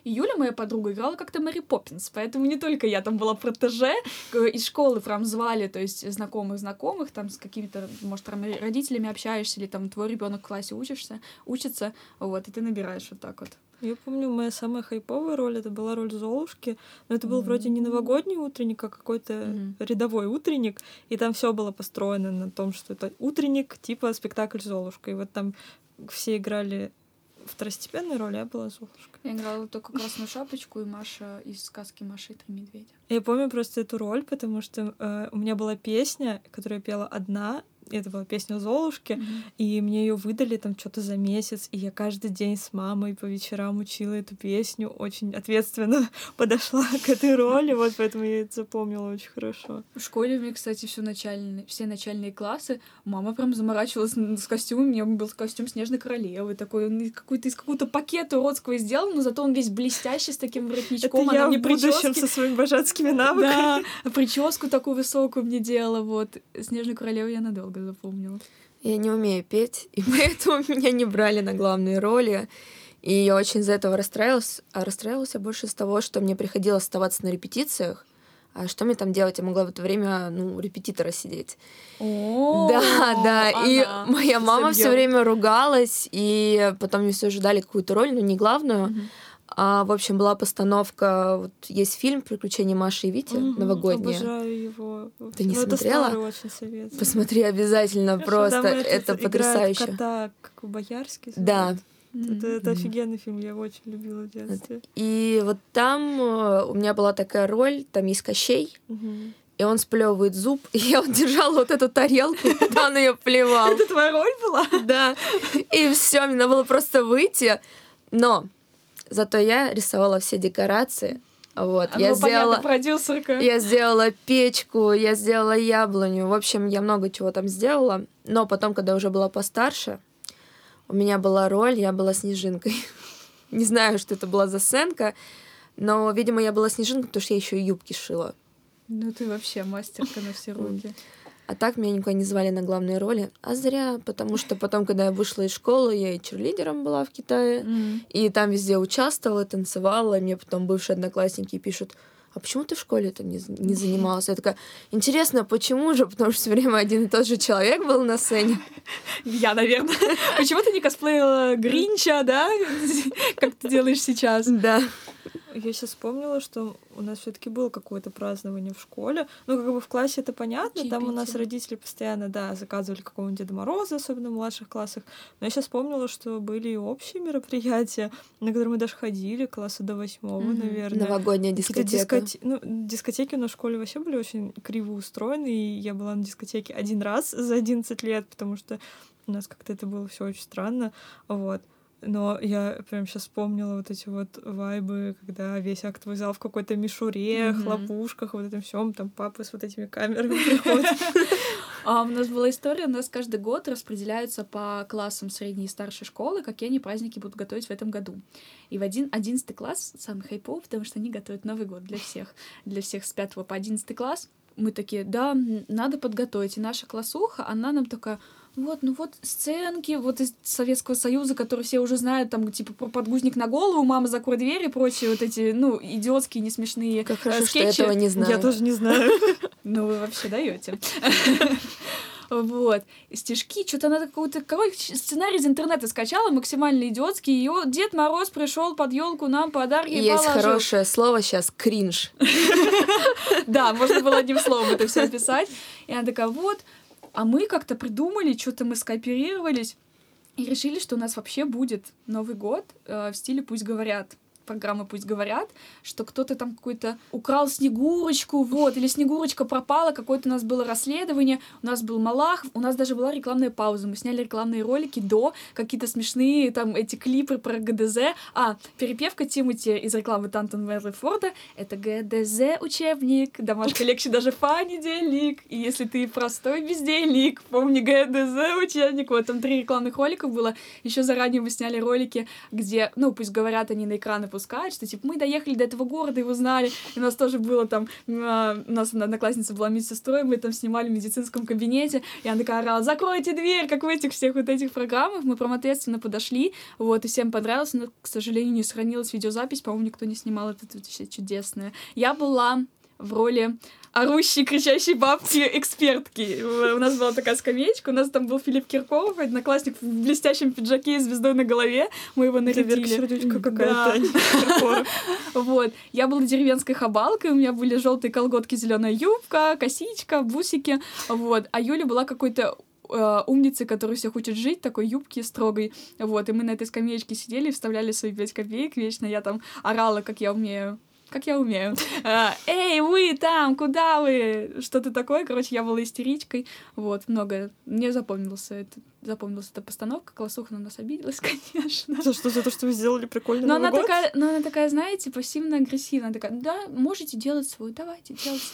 И Юля, моя подруга, играла как-то Мэри Поппинс, поэтому не только я там была протеже, из школы прям звали, то есть знакомых-знакомых, там с какими-то, может, там родителями общаешься, или там твой ребенок в классе учишься, учится, вот, и ты набираешь вот так вот. Я помню, моя самая хайповая роль это была роль Золушки, но это был вроде не новогодний утренник, а какой-то Мгм. рядовой утренник, и там все было построено на том, что это утренник, типа спектакль Золушка. И вот там все играли второстепенной роли, я была Золушка. Я играла только Красную Шапочку и Маша из сказки Маша и Три Медведя. Я помню просто эту роль, потому что э, у меня была песня, которую я пела одна, это была песня Золушки, mm-hmm. и мне ее выдали там что-то за месяц, и я каждый день с мамой по вечерам учила эту песню, очень ответственно подошла к этой роли, вот поэтому я это запомнила очень хорошо. В школе у меня, кстати, все начальные, все начальные классы, мама прям заморачивалась с костюмом, у меня был костюм Снежной Королевы, такой, какой-то из какого-то пакета уродского сделан, но зато он весь блестящий, с таким воротничком, это я в будущем со своими божатскими навыками. Да, прическу такую высокую мне делала, вот. Снежную королеву я надолго запомнила. Я не умею петь, и поэтому меня не брали на главные роли. И я очень из-за этого расстраивалась. А расстраивалась я больше с того, что мне приходилось оставаться на репетициях. А что мне там делать? Я могла в это время, ну, репетитора сидеть. О, да, да. И моя мама все время ругалась, и потом мне все ожидали какую-то роль, но не главную. А, в общем, была постановка, вот есть фильм «Приключения Маши и Вити» угу, новогодний. Обожаю его. Ты не ну, смотрела? Это очень совет. Посмотри обязательно, Хорошо, просто да, это потрясающе. кота, как у Боярский. Да. Это, это офигенный фильм, я его очень любила в детстве. И вот там э, у меня была такая роль, там есть Кощей, угу. и он сплевывает зуб, и я вот держала вот эту тарелку, куда он ее плевал. Это твоя роль была? Да. И все, мне надо было просто выйти. Но Зато я рисовала все декорации. Вот, а, я ну, сделала, понятно, продюсерка. я сделала печку, я сделала яблоню. В общем, я много чего там сделала. Но потом, когда уже была постарше, у меня была роль, я была снежинкой. Не знаю, что это была за сценка, но, видимо, я была снежинкой, потому что я еще и юбки шила. Ну ты вообще мастерка на все руки. А так меня никуда не звали на главные роли. А зря, потому что потом, когда я вышла из школы, я и черлидером была в Китае, mm. и там везде участвовала, танцевала, и мне потом бывшие одноклассники пишут, а почему ты в школе это не, не занималась? Я такая, интересно, почему же? Потому что все время один и тот же человек был на сцене. Я, наверное. Почему ты не косплеила Гринча, да? Как ты делаешь сейчас? Да. Я сейчас вспомнила, что у нас все-таки было какое-то празднование в школе. Ну, как бы в классе это понятно, Чаепитие. там у нас родители постоянно, да, заказывали какого-нибудь Деда Мороза, особенно в младших классах. Но я сейчас вспомнила, что были и общие мероприятия, на которые мы даже ходили, класса до восьмого, mm-hmm. наверное. Новогодняя дискотека. Дискоте... Ну, дискотеки у нас в школе вообще были очень криво устроены, и я была на дискотеке один раз за 11 лет, потому что у нас как-то это было все очень странно, вот. Но я прям сейчас вспомнила вот эти вот вайбы, когда весь актовый зал в какой-то мишуре, mm-hmm. хлопушках, вот этом всем, там папы с вот этими камерами приходят. А у нас была история, у нас каждый год распределяются по классам средней и старшей школы, какие они праздники будут готовить в этом году. И в один, одиннадцатый класс самый хайповый, потому что они готовят Новый год для всех, для всех с пятого по одиннадцатый класс. Мы такие, да, надо подготовить. И наша классуха, она нам такая, вот, ну вот сценки вот из Советского Союза, которые все уже знают, там, типа, про подгузник на голову, мама закрой дверь и прочие вот эти, ну, идиотские, несмешные Как хорошо, э, скетчи. что этого не знаю. Я тоже не знаю. Ну, вы вообще даете. Вот. Стишки, что-то она какой-то, короче, сценарий из интернета скачала, максимально идиотский. Ее Дед Мороз пришел под елку нам подарки Есть положил. хорошее слово сейчас кринж. Да, можно было одним словом это все описать. И она такая, вот, а мы как-то придумали, что-то мы скооперировались и решили, что у нас вообще будет Новый год э, в стиле «Пусть говорят» программы «Пусть говорят», что кто-то там какой-то украл Снегурочку, вот, или Снегурочка пропала, какое-то у нас было расследование, у нас был Малах, у нас даже была рекламная пауза, мы сняли рекламные ролики до, какие-то смешные там эти клипы про ГДЗ, а, перепевка Тимати из рекламы Тантон Форда это ГДЗ учебник, домашка легче даже понедельник, и если ты простой бездельник, помни ГДЗ учебник, вот там три рекламных ролика было, еще заранее мы сняли ролики, где, ну, пусть говорят они на экраны пускать, что, типа, мы доехали до этого города и узнали, и у нас тоже было там, а, у нас одноклассница была медсестрой, мы там снимали в медицинском кабинете, и она такая орала, закройте дверь, как в этих всех вот этих программах, мы прям ответственно подошли, вот, и всем понравилось, но, к сожалению, не сохранилась видеозапись, по-моему, никто не снимал это, это все чудесное. Я была в роли орущей, кричащей бабки экспертки. У нас была такая скамеечка, у нас там был Филипп Киркоров, одноклассник в блестящем пиджаке и звездой на голове. Мы его нарядили. какая-то. Вот. Я была деревенской хабалкой, у меня были желтые колготки, зеленая юбка, косичка, бусики. Вот. А Юля была какой-то э, умницы, который все хочет жить, такой юбки строгой. Вот, и мы на этой скамеечке сидели, вставляли свои пять копеек вечно. Я там орала, как я умею как я умею. А, Эй, вы там, куда вы? Что-то такое. Короче, я была истеричкой. Вот, много. Мне запомнился это запомнилась эта постановка. Колосуха на нас обиделась, конечно. За что? За то, что вы сделали прикольный но Новый она год? такая, Но она такая, знаете, пассивно-агрессивная. Она такая, да, можете делать свой, давайте, делайте.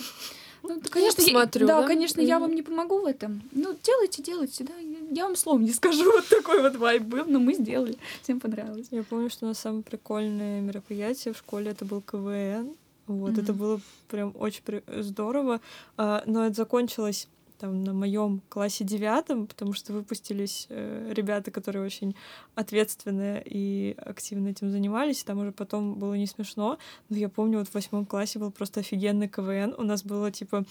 Ну, да, конечно, я, посмотрю, да, да? конечно, я вам не помогу в этом. Ну, делайте, делайте, да. Я, вам словом не скажу. Вот такой вот вайб был, но мы сделали. Всем понравилось. Я помню, что у нас самое прикольное мероприятие в школе это был КВН. Вот, Мгм. это было прям очень здорово. А, но это закончилось там на моем классе девятом, потому что выпустились э, ребята, которые очень ответственные и активно этим занимались. Там уже потом было не смешно. Но я помню, вот в восьмом классе был просто офигенный КВН. У нас было типа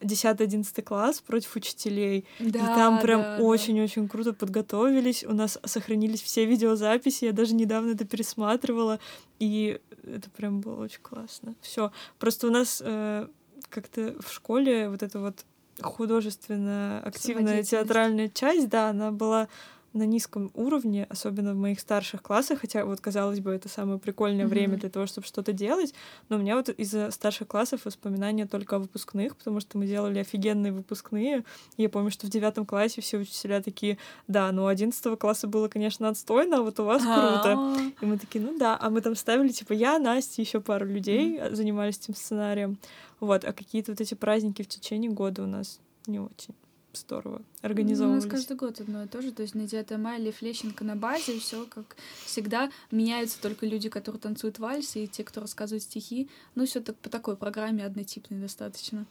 10-11 класс против учителей. и там прям да, да. очень-очень круто подготовились. У нас сохранились все видеозаписи. Я даже недавно это пересматривала. И это прям было очень классно. Все. Просто у нас э, как-то в школе вот эта вот художественно-активная Самодеятельность. театральная часть, да, она была на низком уровне, особенно в моих старших классах, хотя вот, казалось бы, это самое прикольное Мгм. время для того, чтобы что-то делать, но у меня вот из-за старших классов воспоминания только о выпускных, потому что мы делали офигенные выпускные. Я помню, что в девятом классе все учителя такие, да, ну, одиннадцатого класса было, конечно, отстойно, а вот у вас круто. А, И мы такие, ну да, а мы там ставили, типа, я, Настя, еще пару людей занимались этим сценарием. Вот, а какие-то вот эти праздники в течение года у нас не очень здорово Ну, У нас организовывались. каждый год одно и то же. То есть на 9 мая Лев Лещенко на базе, все как всегда. Меняются только люди, которые танцуют вальсы, и те, кто рассказывает стихи. Ну, все так по такой программе однотипной достаточно.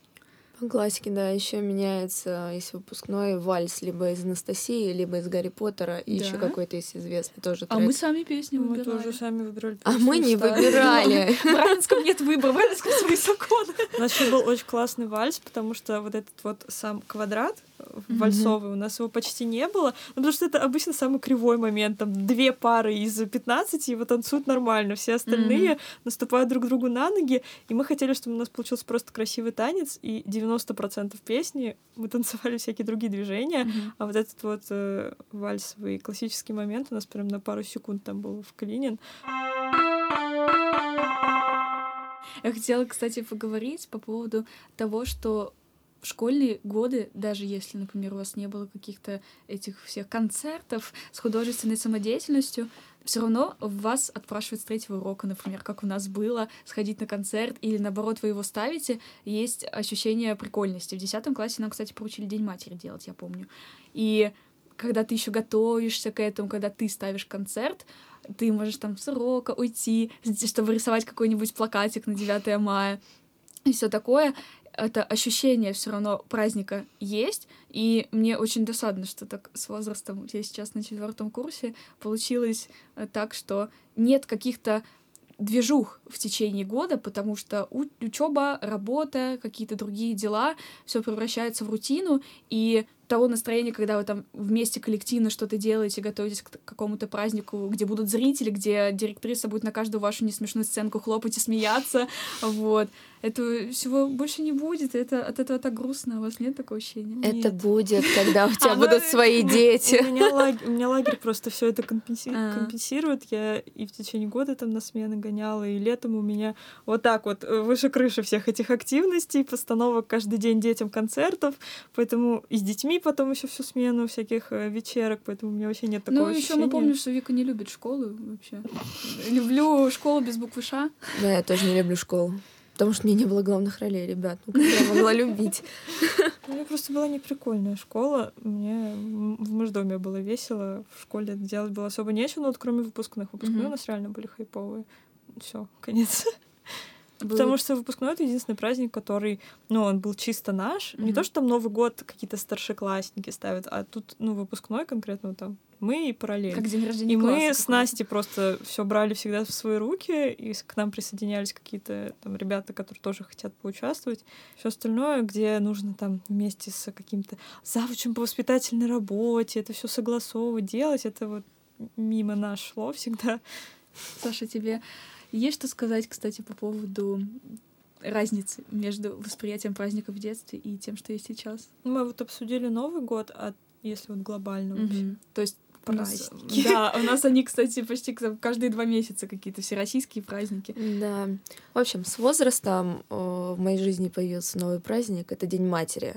По классике, да, еще меняется, если выпускной вальс либо из Анастасии, либо из Гарри Поттера, и еще Да? какой-то есть известный тоже А трек. мы сами песни Мы выбирали. тоже сами выбирали. А мы не песню, выбирали. В Раменском нет выбора, в Раменском свои законы. У нас еще был очень классный вальс, потому что вот этот вот сам квадрат вальсовый, у нас его почти не было, ну, потому что это обычно самый кривой момент, там две пары из 15 его танцуют нормально, все остальные Мгм. наступают друг другу на ноги, и мы хотели, чтобы у нас получился просто красивый танец, и 90% песни мы танцевали всякие другие движения, а вот этот вот э, вальсовый классический момент у нас прям на пару секунд там был вклинен. Я хотела, кстати, поговорить по поводу того, что школьные годы, даже если, например, у вас не было каких-то этих всех концертов с художественной самодеятельностью, все равно вас отпрашивают с третьего урока, например, как у нас было, сходить на концерт, или наоборот, вы его ставите, есть ощущение прикольности. В десятом классе нам, кстати, поручили День матери делать, я помню. И когда ты еще готовишься к этому, когда ты ставишь концерт, ты можешь там с урока уйти, чтобы рисовать какой-нибудь плакатик на 9 мая и все такое. Это ощущение все равно праздника есть, и мне очень досадно, что так с возрастом, я сейчас на четвертом курсе, получилось э, так, что нет каких-то движух в течение года, потому что учеба, работа, какие-то другие дела, все превращается в рутину, и того настроения, когда вы там вместе коллективно что-то делаете, готовитесь к какому-то празднику, где будут зрители, где директриса будет на каждую вашу несмешную сценку хлопать и смеяться, вот. Этого всего больше не будет, это, от этого так грустно, у вас нет такого ощущения? Это Нет. будет, когда у тебя А будут свои У дети. меня, у меня лагерь просто все это компенси- А. компенсирует. Я и в течение года там на смены гоняла, и летом у меня вот так вот э, выше крыши всех этих активностей, постановок каждый день детям концертов, поэтому и с детьми потом еще всю смену всяких э, вечерок, поэтому у меня вообще нет такого Ну, еще мы помним, что Вика не любит школу вообще. Люблю школу без буквы Ш. Да, я тоже не люблю школу. Потому что мне не было главных ролей, ребят. Ну, как я могла любить? У меня просто была неприкольная школа. Мне в Маждоме было весело. В школе делать было особо нечего, но вот кроме выпускных. Выпускные у нас реально были хайповые. Все, конец. Был- Потому что выпускной это единственный праздник, который, ну, он был чисто наш. Не Мгм. то, что там Новый год какие-то старшеклассники ставят, а тут, ну, выпускной конкретно там мы и параллель. Как день рождения И мы с. Настей просто все брали всегда в свои руки, и к нам присоединялись какие-то там ребята, которые тоже хотят поучаствовать. Все остальное, где нужно там вместе с каким-то завучем по воспитательной работе, это все согласовывать, делать, это вот мимо нас шло всегда. Саша, тебе есть что сказать, кстати, по поводу разницы между восприятием праздника в детстве и тем, что есть сейчас? Мы вот обсудили Новый год, а если вот глобально вообще. Мгм. То есть праздники. Да, у нас они, кстати, почти каждые два месяца какие-то всероссийские праздники. Да. В общем, с возрастом в моей жизни появился новый праздник. Это День матери.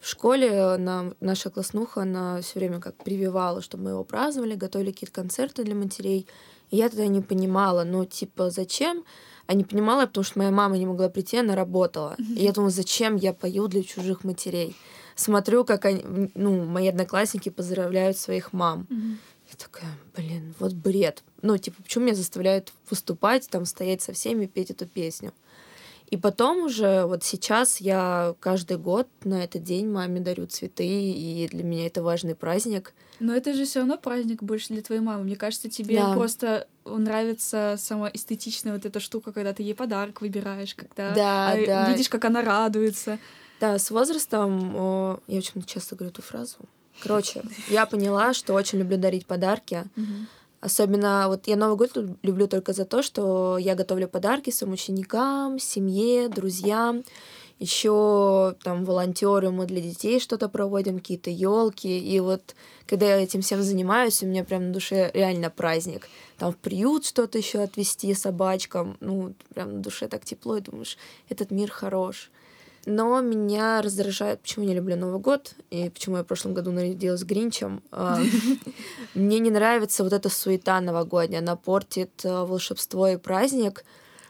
В школе нам, наша класснуха, она все время как прививала, чтобы мы его праздновали, готовили какие-то концерты для матерей. И я тогда не понимала, ну, типа, зачем? А не понимала, потому что моя мама не могла прийти, она работала. И я думала, зачем я пою для чужих матерей? Смотрю, как они, ну, мои одноклассники поздравляют своих мам. Я такая, блин, вот бред. Ну, типа, почему меня заставляют выступать, там, стоять со всеми, петь эту песню? И потом уже, вот сейчас я каждый год на этот день маме дарю цветы, и для меня это важный праздник. Но это же все равно праздник больше для твоей мамы. Мне кажется, тебе да. просто нравится сама эстетичная вот эта штука, когда ты ей подарок выбираешь, когда да, а, да. видишь, как она радуется. Да, с возрастом о, я очень часто говорю эту фразу. Короче, я поняла, что очень люблю дарить подарки. Особенно вот я Новый год люблю только за то, что я готовлю подарки своим ученикам, семье, друзьям. Еще там волонтеры мы для детей что-то проводим, какие-то елки. И вот когда я этим всем занимаюсь, у меня прям на душе реально праздник. Там в приют что-то еще отвезти собачкам. Ну, прям на душе так тепло, и думаешь, этот мир хорош. Но меня раздражает, почему я не люблю Новый год, и почему я в прошлом году нарядилась Гринчем. А, мне не нравится вот эта суета новогодняя, она портит а, волшебство и праздник.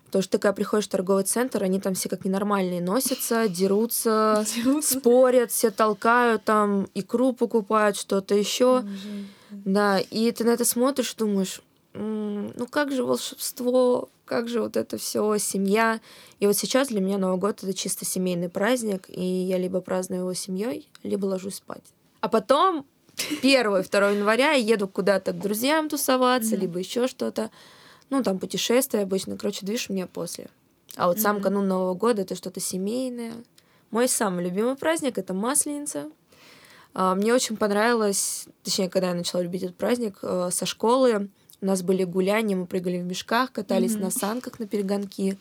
Потому что ты, когда приходишь в торговый центр, они там все как ненормальные носятся, дерутся, дерутся. спорят, все толкают, там икру покупают, что-то еще. Да, и ты на это смотришь, думаешь, ну как же волшебство, как же вот это все семья. И вот сейчас для меня Новый год это чисто семейный праздник, и я либо праздную его семьей, либо ложусь спать. А потом 1 2 января я еду куда-то к друзьям тусоваться, mm-hmm. либо еще что-то. Ну, там путешествия обычно. Короче, движ мне после. А вот mm-hmm. сам канун Нового года это что-то семейное. Мой самый любимый праздник это Масленица. А, мне очень понравилось, точнее, когда я начала любить этот праздник, э, со школы у нас были гуляния, мы прыгали в мешках, катались mm-hmm. на санках на перегонки.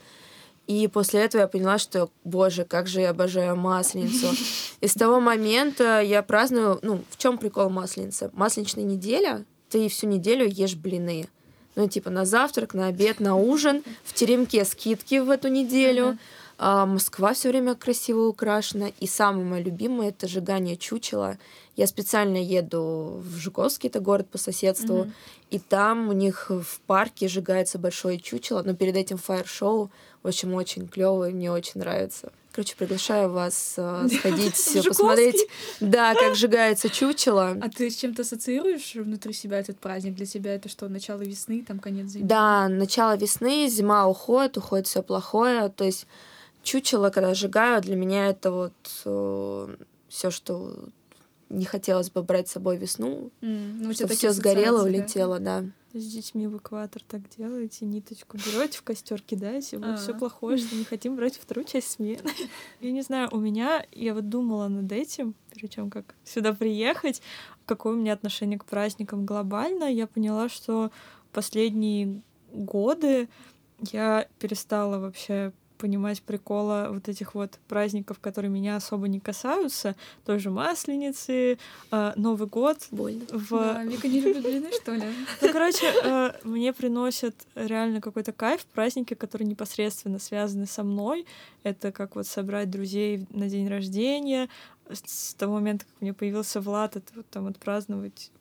И после этого я поняла, что, боже, как же я обожаю масленицу. И с того момента я праздную, ну, в чем прикол масленицы? Масленичная неделя, ты всю неделю ешь блины. Ну, типа на завтрак, на обед, на ужин. В теремке скидки в эту неделю. А Москва все время красиво украшена. И самое мое любимое это сжигание чучела. Я специально еду в Жуковский, это город по соседству, mm-hmm. и там у них в парке сжигается большое чучело, но перед этим фаер-шоу очень-очень клевое, мне очень нравится. Короче, приглашаю вас э, сходить, посмотреть, да, как сжигается чучело. А ты с чем-то ассоциируешь внутри себя этот праздник? Для тебя это что, начало весны, там конец зимы? Да, начало весны, зима уходит, уходит все плохое. То есть чучело, когда сжигаю, для меня это вот э, все, что не хотелось бы брать с собой весну. Mm, ну, чтобы все сгорело, улетело, да. С детьми в экватор так делаете, ниточку берете в костер кидаете, вот все плохое, что не хотим брать вторую часть смены. Я не знаю, у меня, я вот думала над этим, перед тем, как сюда приехать, какое у меня отношение к праздникам глобально. Я поняла, что последние годы я перестала вообще понимать прикола вот этих вот праздников, которые меня особо не касаются. Тоже Масленицы, э, Новый год. Больно. В... Да, Вика не любит блины, что ли? Ну, короче, э, мне приносят реально какой-то кайф праздники, которые непосредственно связаны со мной. Это как вот собрать друзей на день рождения. С того момента, как мне появился Влад, это вот там отпраздновать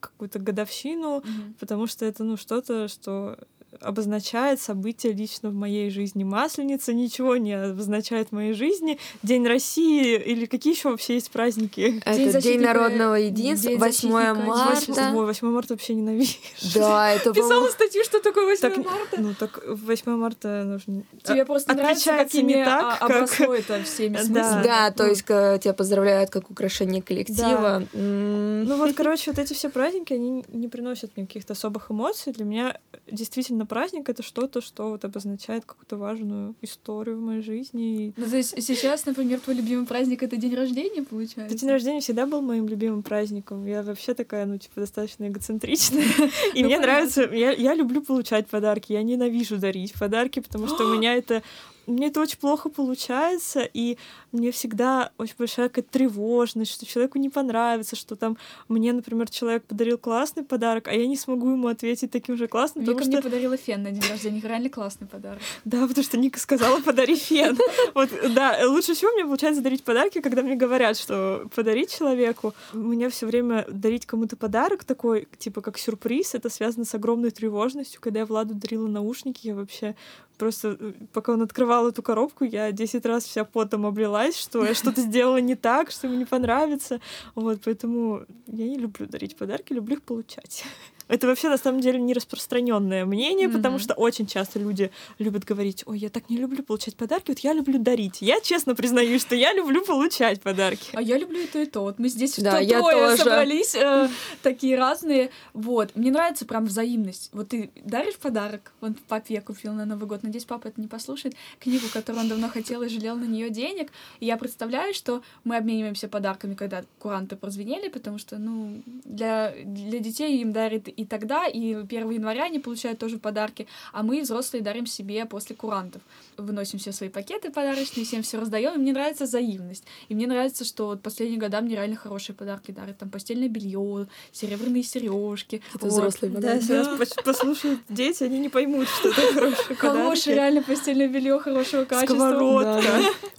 какую-то годовщину, mm-hmm. потому что это ну что-то, что обозначает событие лично в моей жизни. Масленица ничего не обозначает в моей жизни. День России или какие еще вообще есть праздники? Это День, День народного единства, день 8 марта. 8, 8 марта вообще ненавижу. Да, это Писала статью, что такое 8 так, марта. Ну так 8 марта нужно... Тебе просто нравится, как не так, а, обросло это всеми смыслами. Да, то есть тебя поздравляют как украшение коллектива. Ну вот, короче, вот эти все праздники, они не приносят мне каких-то особых эмоций. Для меня действительно праздник это что-то, что вот обозначает какую-то важную историю в моей жизни. Ну, то есть сейчас, например, твой любимый праздник это день рождения, получается? День рождения всегда был моим любимым праздником. Я вообще такая, ну, типа, достаточно эгоцентричная. И ну, мне нравится, я люблю получать подарки, я ненавижу дарить подарки, потому что у меня это мне это очень плохо получается, и мне всегда очень большая какая-то тревожность, что человеку не понравится, что там мне, например, человек подарил классный подарок, а я не смогу ему ответить таким же классным, Вика потому мне что... подарила фен на день рождения, реально классный подарок. Да, потому что Ника сказала, подари фен. Вот, да, лучше всего мне получается дарить подарки, когда мне говорят, что подарить человеку. Мне все время дарить кому-то подарок такой, типа как сюрприз, это связано с огромной тревожностью. Когда я Владу дарила наушники, я вообще просто, э, пока он открывал эту коробку, я 10 раз вся потом облилась, что я что-то сделала не так, что ему не понравится. Вот, поэтому я не люблю дарить подарки, люблю их получать. Это вообще на самом деле не распространенное мнение, mm-hmm. потому что очень часто люди любят говорить, ой, я так не люблю получать подарки, вот я люблю дарить. Я честно признаюсь, что я люблю получать подарки. А я люблю и то, и то. Вот мы здесь да, я тоже. собрались, э, такие разные. Вот, мне нравится прям взаимность. Вот ты даришь подарок, вот папе я купила на Новый год, надеюсь, папа это не послушает, книгу, которую он давно хотел и жалел на нее денег. И я представляю, что мы обмениваемся подарками, когда куранты прозвенели, потому что, ну, для, для детей им дарит и тогда, и 1 января они получают тоже подарки, а мы, взрослые, дарим себе после курантов. Выносим все свои пакеты подарочные, всем все раздаем, и мне нравится взаимность. И мне нравится, что вот последние года мне реально хорошие подарки дарят. Там постельное белье, серебряные сережки. Это вот. взрослые подарки. Да, сейчас послушают дети, они не поймут, что это хорошие подарки. Хорошее реально постельное белье хорошего качества. Сковородка.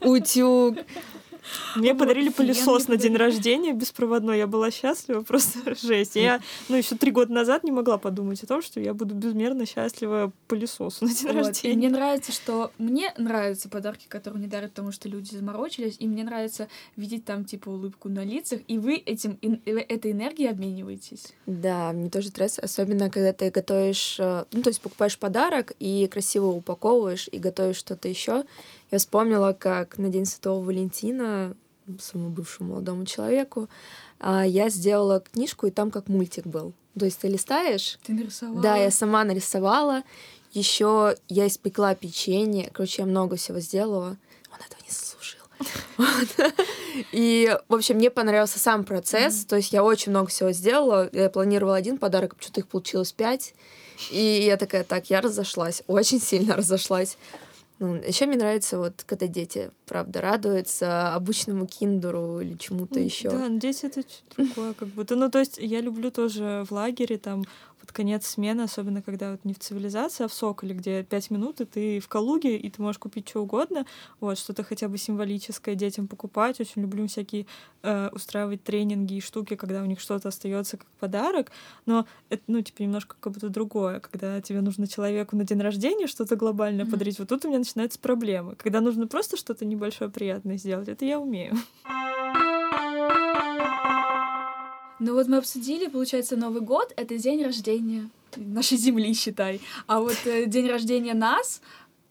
Утюг. Мне подарили пылесос на день рождения беспроводной. Я была счастлива, просто жесть. Я, ну, еще три года назад не могла подумать о том, что я буду безмерно счастлива пылесосу на день рождения. И мне нравится, что мне нравятся подарки, которые мне дарят, потому что люди заморочились, и мне нравится видеть там типа улыбку на лицах, и вы этим э, этой энергией обмениваетесь. Да, мне тоже нравится, особенно когда ты готовишь, э, ну то есть покупаешь подарок и красиво упаковываешь и готовишь что-то еще. Я вспомнила, как на День Святого Валентина своему бывшему молодому человеку а, я сделала книжку, и там как мультик был. То есть ты листаешь. Ты нарисовала? Да, я сама нарисовала. Еще я испекла печенье. Короче, я много всего сделала. Он этого не слушал. И, в общем, мне понравился сам процесс. То есть я очень много всего сделала. Я планировала один подарок, почему-то их получилось пять. И я такая, так, я разошлась, очень сильно разошлась. Ну, еще мне нравится, вот, когда дети, правда, радуются обычному киндеру или чему-то еще. Да, но дети это другое, как будто. Ну, то есть я люблю тоже в лагере там под конец смены, особенно когда вот не в цивилизации, а в Соколе, где пять минут, и ты в Калуге, и ты можешь купить что угодно, вот, что-то хотя бы символическое детям покупать. Очень люблю всякие э, устраивать тренинги и штуки, когда у них что-то остается как подарок, но это, ну, типа, немножко как будто другое, когда тебе нужно человеку на день рождения что-то глобальное mm-hmm. подарить, вот тут у меня начинаются проблемы. Когда нужно просто что-то небольшое приятное сделать, это я умею. Ну вот мы обсудили, получается, Новый год — это день рождения нашей Земли, считай. А вот э, день рождения нас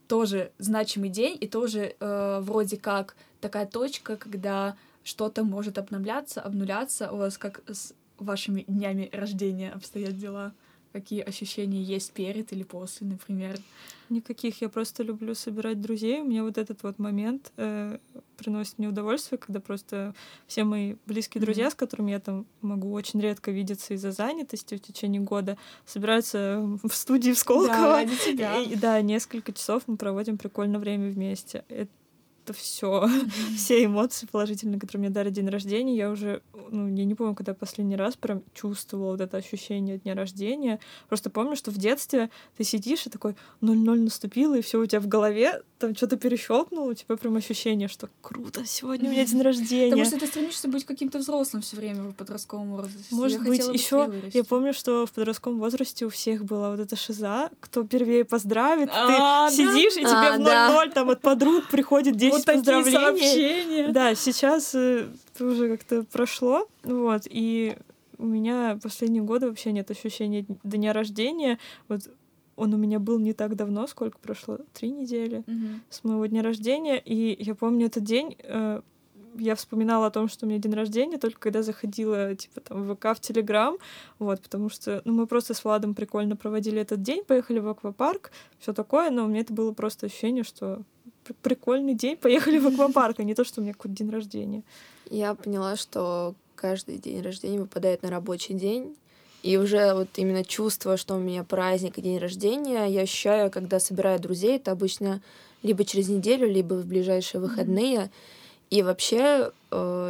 тоже значимый день и тоже э, вроде как такая точка, когда что-то может обновляться, обнуляться. У вас как с вашими днями рождения обстоят дела? Какие ощущения есть перед или после, например? Никаких. Я просто люблю собирать друзей. У меня вот этот вот момент э, приносит мне удовольствие, когда просто все мои близкие mm-hmm. друзья, с которыми я там могу очень редко видеться из-за занятости в течение года, собираются в студии в Сколково. Да, ради тебя. И, да, несколько часов мы проводим прикольное время вместе. Это это все, все эмоции положительные, которые мне дарят день рождения. Я уже, ну, я не помню, когда последний раз прям чувствовала вот это ощущение дня рождения. Просто помню, что в детстве ты сидишь и такой 0-0 наступило, и все у тебя в голове там что-то перещелкнуло, у тебя прям ощущение, что круто, сегодня у меня день рождения. Потому что ты стремишься быть каким-то взрослым все время в подростковом возрасте. Может я быть, еще я помню, что в подростковом возрасте у всех была вот эта шиза, кто первее поздравит, а, ты сидишь, и тебе а, в 0-0 там от подруг приходит 10 вот поздравлений. сообщения. Да, сейчас э, это уже как-то прошло, вот, и у меня последние годы вообще нет ощущения дня рождения. Вот он у меня был не так давно, сколько прошло? Три недели mm-hmm. с моего дня рождения. И я помню этот день, э, я вспоминала о том, что у меня день рождения, только когда заходила, типа, там, в ВК, в Телеграм, вот, потому что, ну, мы просто с Владом прикольно проводили этот день, поехали в аквапарк, все такое, но у меня это было просто ощущение, что прикольный день, поехали в аквапарк, а не то, что у меня какой-то день рождения. Я поняла, что каждый день рождения выпадает на рабочий день, И уже вот именно чувство, что у меня праздник и день рождения, я ощущаю, когда собираю друзей, это обычно либо через неделю, либо в ближайшие выходные. Mm-hmm. И вообще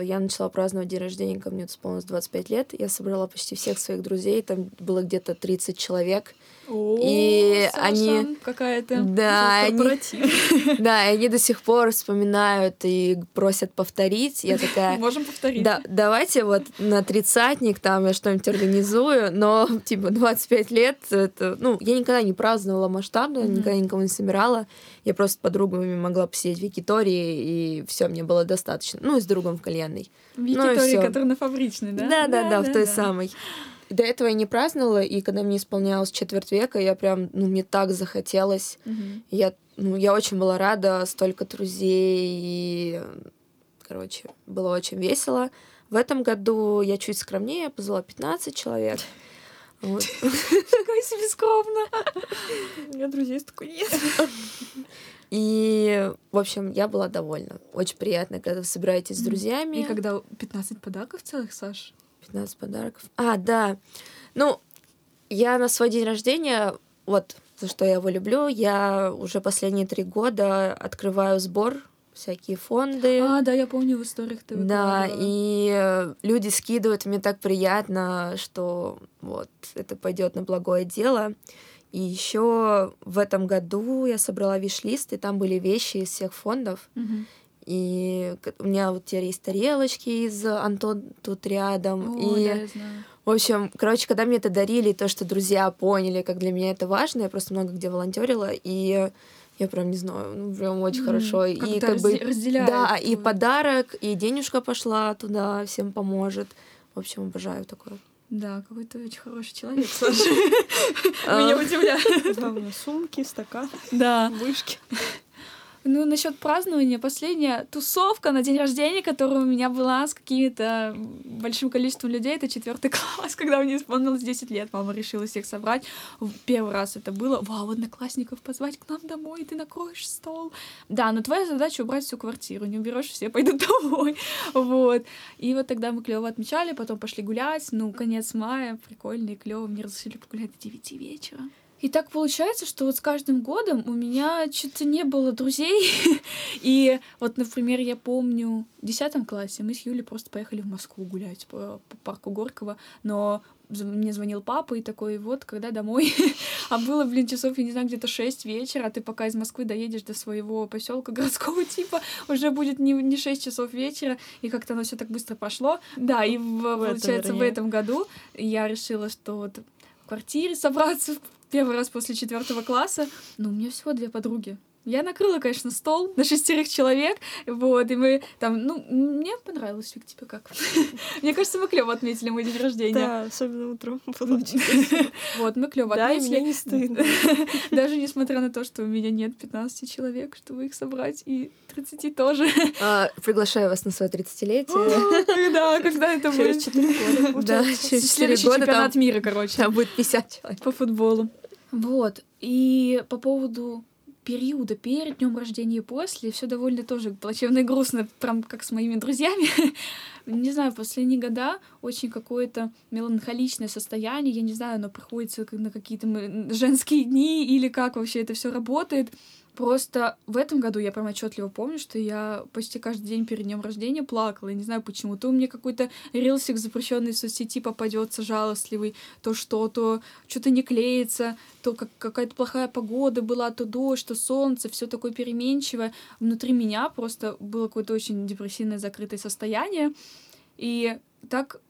я начала праздновать день рождения, ко мне исполнилось 25 лет. Я собрала почти всех своих друзей, там было где-то 30 человек. О, и Саша, они какая-то да, они, да, и они до сих пор вспоминают и просят повторить. Я такая. Можем повторить. Да, давайте вот на тридцатник там я что-нибудь организую, но типа 25 лет это, ну, я никогда не праздновала масштабно, mm-hmm. никогда никого не собирала. Я просто с подругами могла посидеть в Якитории, и все, мне было достаточно. Ну, и с другом в кальянной. В ну, Якитории, ну, который на фабричной, да? Да, да, да, да в той да. самой. До этого я не праздновала, и когда мне исполнялось четверть века, я прям, ну, мне так захотелось. Mm-hmm. Я, ну, я очень была рада, столько друзей, и, короче, было очень весело. В этом году я чуть скромнее, позвала 15 человек. Вот. Какой себе скромно. У меня друзей столько нет. И, в общем, я была довольна. Очень приятно, когда вы собираетесь с друзьями. И когда 15 подарков целых, Саш? 15 подарков. А, да. Ну, я на свой день рождения, вот за что я его люблю, я уже последние три года открываю сбор всякие фонды. А, да, я помню в историях ты Да, и люди скидывают, мне так приятно, что вот это пойдет на благое дело. И еще в этом году я собрала виш-лист, и там были вещи из всех фондов. Угу. И у меня вот теперь есть тарелочки из Антон тут рядом. О, и, да, я знаю. в общем, короче, когда мне это дарили, то, что друзья поняли, как для меня это важно, я просто много где волонтерила, и я прям не знаю, ну прям очень mm, хорошо. и как бы. Да, и подарок, и денежка пошла туда, всем поможет. В общем, обожаю такое. Да, какой то очень хороший человек, Саша. Меня удивляет. Главное, сумки, стакан, вышки. Ну, насчет празднования, последняя тусовка на день рождения, которая у меня была с какими-то большим количеством людей, это четвертый класс, когда мне исполнилось 10 лет. Мама решила всех собрать. Первый раз это было. Вау, одноклассников позвать к нам домой, ты накроешь стол. Да, но твоя задача убрать всю квартиру. Не уберешь, все пойдут домой. Вот. И вот тогда мы клево отмечали, потом пошли гулять. Ну, конец мая, прикольно клево. Мне разрешили погулять до 9 вечера. И так получается, что вот с каждым годом у меня что-то не было друзей. И вот, например, я помню в 10 классе мы с Юлей просто поехали в Москву гулять по, по парку Горького, но мне звонил папа и такой, вот, когда домой? а было, блин, часов, я не знаю, где-то 6 вечера, а ты пока из Москвы доедешь до своего поселка городского типа, уже будет не, не 6 часов вечера, и как-то оно все так быстро прошло. Да, и в, в получается, в этом году я решила, что вот в квартире собраться первый раз после четвертого класса, но у меня всего две подруги. Я накрыла, конечно, стол на шестерых человек, вот, и мы там, ну, мне понравилось, Вик, тебе как? Мне кажется, мы клево отметили мой день рождения. Да, особенно утром получилось. Вот, мы клево отметили. Да, мне не стыдно. Даже несмотря на то, что у меня нет 15 человек, чтобы их собрать, и 30 тоже. А, приглашаю вас на свое 30-летие. Когда, когда это будет? Через 4 года. Да, через 4 года. чемпионат мира, короче. Там будет 50 человек. По футболу. Вот. И по поводу периода перед днем рождения и после все довольно тоже плачевно и грустно, прям как с моими друзьями. не знаю, последние года очень какое-то меланхоличное состояние, я не знаю, оно приходится на какие-то женские дни или как вообще это все работает. Просто в этом году я прям отчетливо помню, что я почти каждый день перед днем рождения плакала. Я не знаю почему. То у меня какой-то рилсик запрещенный в соцсети попадется жалостливый, то что, то что-то не клеится, то как какая-то плохая погода была, то дождь, то солнце, все такое переменчивое. Внутри меня просто было какое-то очень депрессивное закрытое состояние. И так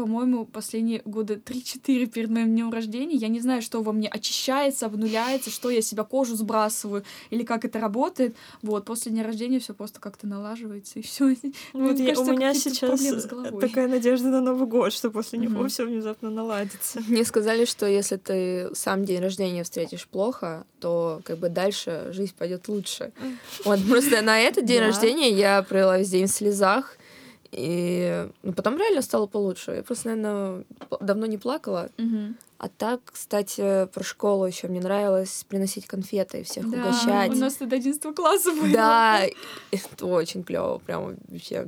по-моему, последние года 3-4 перед моим днем рождения. Я не знаю, что во мне очищается, обнуляется, что я себя кожу сбрасываю, или как это работает. Вот, после дня рождения все просто как-то налаживается, и все. Вот я, кажется, у меня сейчас такая надежда на Новый год, что после mm-hmm. него все внезапно наладится. Мне сказали, что если ты сам день рождения встретишь плохо, то как бы дальше жизнь пойдет лучше. Вот просто на этот день рождения я провела весь день в слезах, и ну, потом реально стало получше. Я просто, наверное, давно не плакала. Угу. А так, кстати, про школу еще мне нравилось приносить конфеты и всех да, угощать. У нас до 11 класса было. Да, это очень клево, прям вообще.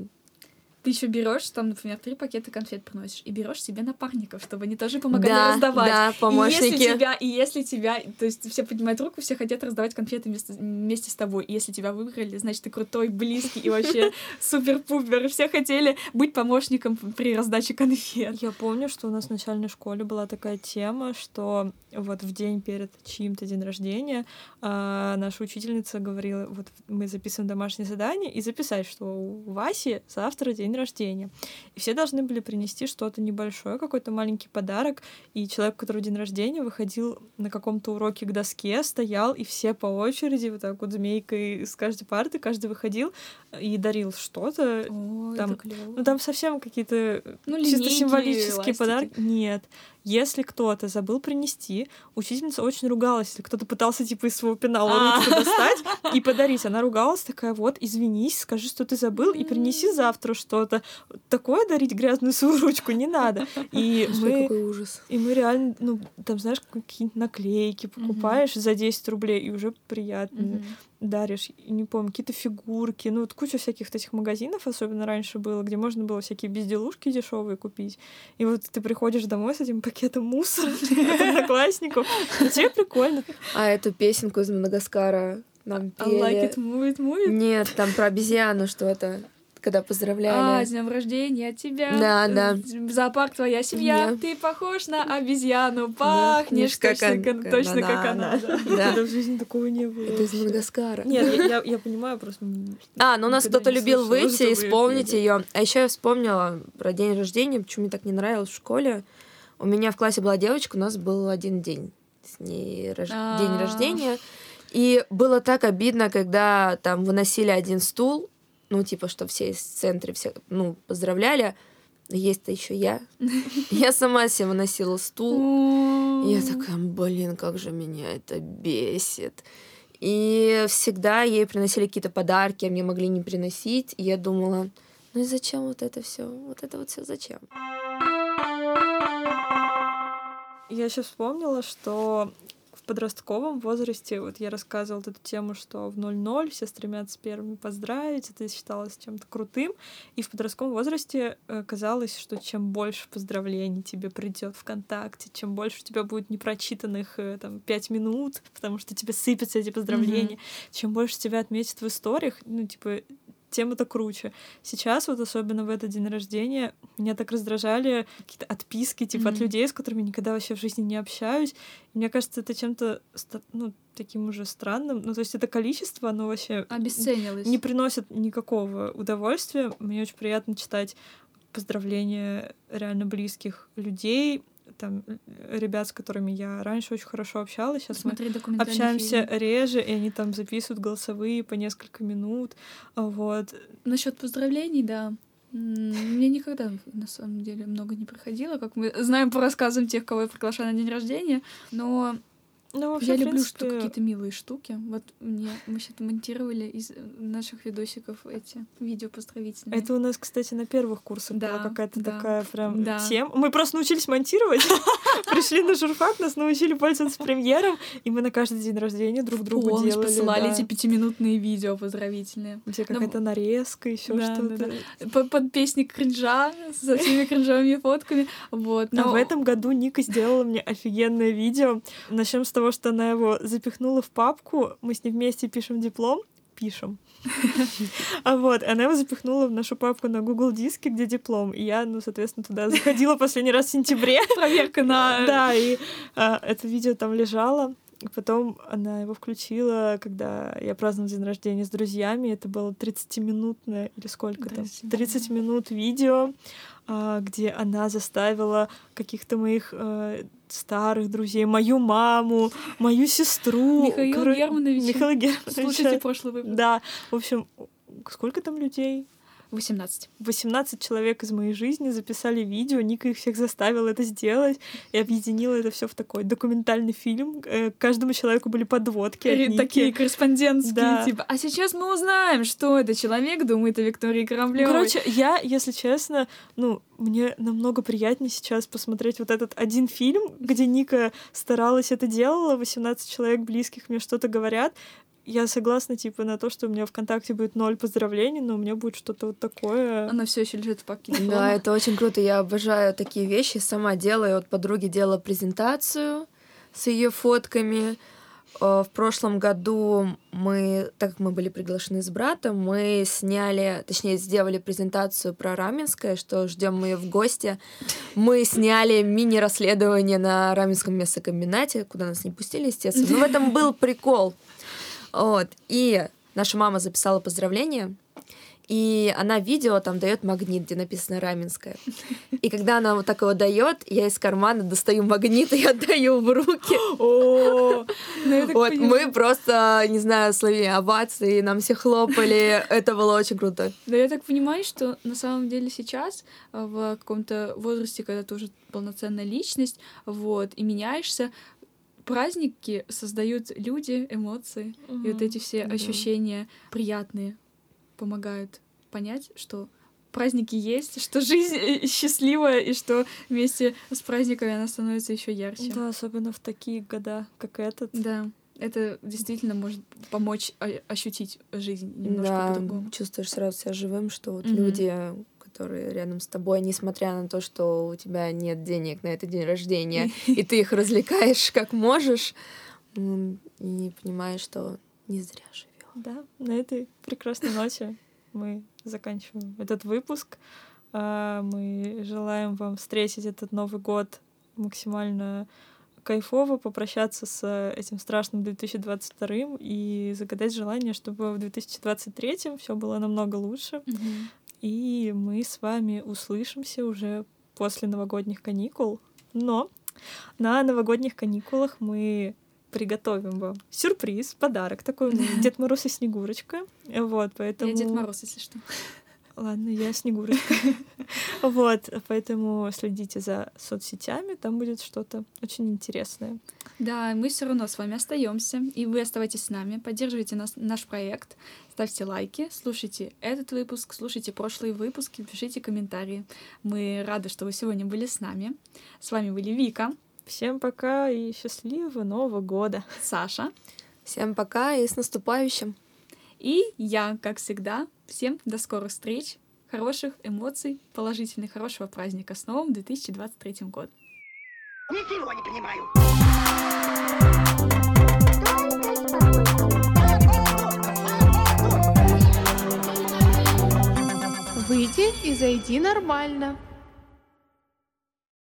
Ты еще берешь, там, например, три пакета конфет приносишь, и берешь себе напарников, чтобы они тоже помогали Да, раздавать. да, помощники. И если тебя, и если тебя, то есть все поднимают руку, все хотят раздавать конфеты вместе, вместе с тобой. И если тебя выбрали, значит, ты крутой, близкий и вообще супер-пупер. Все хотели быть помощником при раздаче конфет. Я помню, что у нас в начальной школе была такая тема, что вот в день перед чьим-то день рождения а, наша учительница говорила, вот мы записываем домашнее задание, и записать, что у Васи завтра день рождения. И все должны были принести что-то небольшое, какой-то маленький подарок, и человек, у которого день рождения, выходил на каком-то уроке к доске, стоял, и все по очереди, вот так вот змейкой с каждой парты, каждый выходил и дарил что-то. Там. Ну, там совсем какие-то Ну, чисто линейки, символические ластики. подарки. Нет. Если кто-то забыл принести, учительница очень ругалась, если кто-то пытался типа из своего пенала А. ручку достать и подарить. Она ругалась такая, вот, извинись, скажи, что ты забыл, и принеси завтра что-то. Такое дарить грязную свою ручку не надо. И мы и мы реально, ну, там, знаешь, какие-нибудь наклейки покупаешь за 10 рублей, и уже приятно. Даришь. Не помню, какие-то фигурки. Ну, вот куча всяких вот этих магазинов, особенно раньше было, где можно было всякие безделушки дешевые купить. И вот ты приходишь домой с этим пакетом мусора одноклассников. И тебе прикольно. А эту песенку из Мадагаскара нам I like пели. it, move it, move it. Нет, там про обезьяну что-то, когда А, поздравляли. с днем рождения тебя. Да, да. Э, Зоопарк твоя семья. Да. Ты похож на обезьяну. Пахнешь как точно, он- как- точно как да, она. да. да. Да. Когда в жизни такого не было. Это из. Мадагаскара. Нет, я, я- я понимаю, просто... А, ну у нас кто-то любил выйти и исполнить ее. А еще я вспомнила про день рождения, почему мне так не нравилось в школе. У меня в классе была девочка, у нас был один день с ней рож- А. день рождения. И было так обидно, когда там выносили один стул, ну, типа, что все из центра все, ну, поздравляли. Есть-то еще я. Я сама себе выносила стул. Я такая, блин, как же меня это бесит. И всегда ей приносили какие-то подарки, а мне могли не приносить. И я думала, ну и зачем вот это все? Вот это вот все зачем? Я еще вспомнила, что подростковом возрасте, вот я рассказывала эту тему, что в 0-0 все стремятся первыми поздравить, это считалось чем-то крутым, и в подростковом возрасте э, казалось, что чем больше поздравлений тебе придет ВКонтакте, чем больше у тебя будет непрочитанных э, там пять минут, потому что тебе сыпятся эти поздравления, чем больше тебя отметят в историях, ну, типа, тем это круче. Сейчас вот особенно в этот день рождения меня так раздражали какие-то отписки типа от Мгм. людей, с которыми никогда вообще в жизни не общаюсь. И мне кажется, это чем-то ну, таким уже странным. Ну, то есть это количество, оно вообще Обесценилось. не приносит никакого удовольствия. Мне очень приятно читать поздравления реально близких людей, там, э, ребят, с которыми я раньше очень хорошо общалась, сейчас мы Смотри документальный общаемся фильм. реже, и они там записывают голосовые по несколько минут, вот. Насчет поздравлений, да. Мне никогда, на самом деле, много не приходило, как мы знаем по рассказам тех, кого я приглашаю на день рождения. Но Ну, вообще, я люблю принципе, что какие-то милые штуки. Вот мне мы сейчас монтировали из наших видосиков эти видео поздравительные. Это у нас, кстати, на первых курсах Да, была какая-то да, такая прям да. тема. Мы просто научились монтировать, пришли на журфак, нас научили пользоваться премьером, и мы на каждый день рождения друг другу Полночь делали. посылали да. эти пятиминутные видео поздравительные. Где Ну, какая-то нарезка, еще да, что-то. да. Под, под песни кринжа со всеми кринжовыми фотками. Вот. А в этом году Ника сделала мне офигенное видео. Начнем с того, что она его запихнула в папку. Мы с ней вместе пишем диплом. Пишем. А вот, она его запихнула в нашу папку на Google диске, где диплом. И я, ну, соответственно, туда заходила последний раз в сентябре. проверка на... Да, и а, это видео там лежало. И Потом она его включила, когда я праздновала день рождения с друзьями. Это было 30-минутное, или сколько там? 30 30 минут видео, где она заставила каких-то моих э, старых друзей, мою маму, мою сестру. Михаил коро- Германович. Михаила Германовича. Слушайте прошлый выпуск. Да, в общем, сколько там людей? 18. 18 человек из моей жизни записали видео, Ника их всех заставила это сделать и объединила это все в такой документальный фильм. Э, Каждому человеку были подводки. Ники. Такие корреспондентские, Да. типа. А сейчас мы узнаем, что это человек думает о Виктории Кораблёвой. короче, я, если честно, ну, мне намного приятнее сейчас посмотреть вот этот один фильм, где Ника старалась это делала, 18 человек близких мне что-то говорят, я согласна, типа, на то, что у меня ВКонтакте будет ноль поздравлений, но у меня будет что-то вот такое. Она все еще лежит в папке. Да, это очень круто. Я обожаю такие вещи. Сама делаю. Вот подруге делала презентацию с ее фотками. Э, в прошлом году мы, так как мы были приглашены с братом, мы сняли, точнее, сделали презентацию про Раменское, что ждем мы ее в гости. Мы сняли мини-расследование на Раменском мясокомбинате, куда нас не пустили, естественно. Но в этом был прикол. Вот. И наша мама записала поздравление, и она видео там дает магнит, где написано Раменская. И когда она вот так его дает, я из кармана достаю магнит и отдаю в руки. О, ну вот мы просто, не знаю, словили овации, нам все хлопали. Это было очень круто. Да, я так понимаю, что на самом деле сейчас э, в каком-то возрасте, когда ты уже полноценная личность, вот, и меняешься, праздники создают люди, эмоции, угу, и вот эти все да. ощущения приятные помогают понять, что праздники есть, что жизнь э, счастливая, и что вместе с праздниками она становится еще ярче. Да, особенно в такие года, как этот. Да. Это действительно может помочь ощутить жизнь немножко да, по-другому. Чувствуешь сразу себя живым, что вот mm-hmm. люди, которые рядом с тобой, несмотря на то, что у тебя нет денег на этот день рождения, и ты их развлекаешь как можешь, и понимаешь, что не зря живешь. Да, на этой прекрасной ноте мы заканчиваем этот выпуск. А, мы желаем вам встретить этот Новый год максимально кайфово, попрощаться с этим страшным 2022 и загадать желание, чтобы в 2023 все было намного лучше. Mm-hmm. И мы с вами услышимся уже после новогодних каникул. Но на новогодних каникулах мы приготовим вам сюрприз, подарок такой, Дед Мороз и Снегурочка. Вот, поэтому... Я Дед Мороз, если что. Ладно, я Снегурочка. Вот, поэтому следите за соцсетями, там будет что-то очень интересное. Да, мы все равно с вами остаемся, и вы оставайтесь с нами, поддерживайте нас, наш проект, ставьте лайки, слушайте этот выпуск, слушайте прошлые выпуски, пишите комментарии. Мы рады, что вы сегодня были с нами. С вами были Вика. Всем пока и счастливого Нового года. Саша. Всем пока и с наступающим. И я, как всегда, всем до скорых встреч, хороших эмоций, положительных, хорошего праздника с новым 2023 годом. Ничего не понимаю. Выйди и зайди нормально.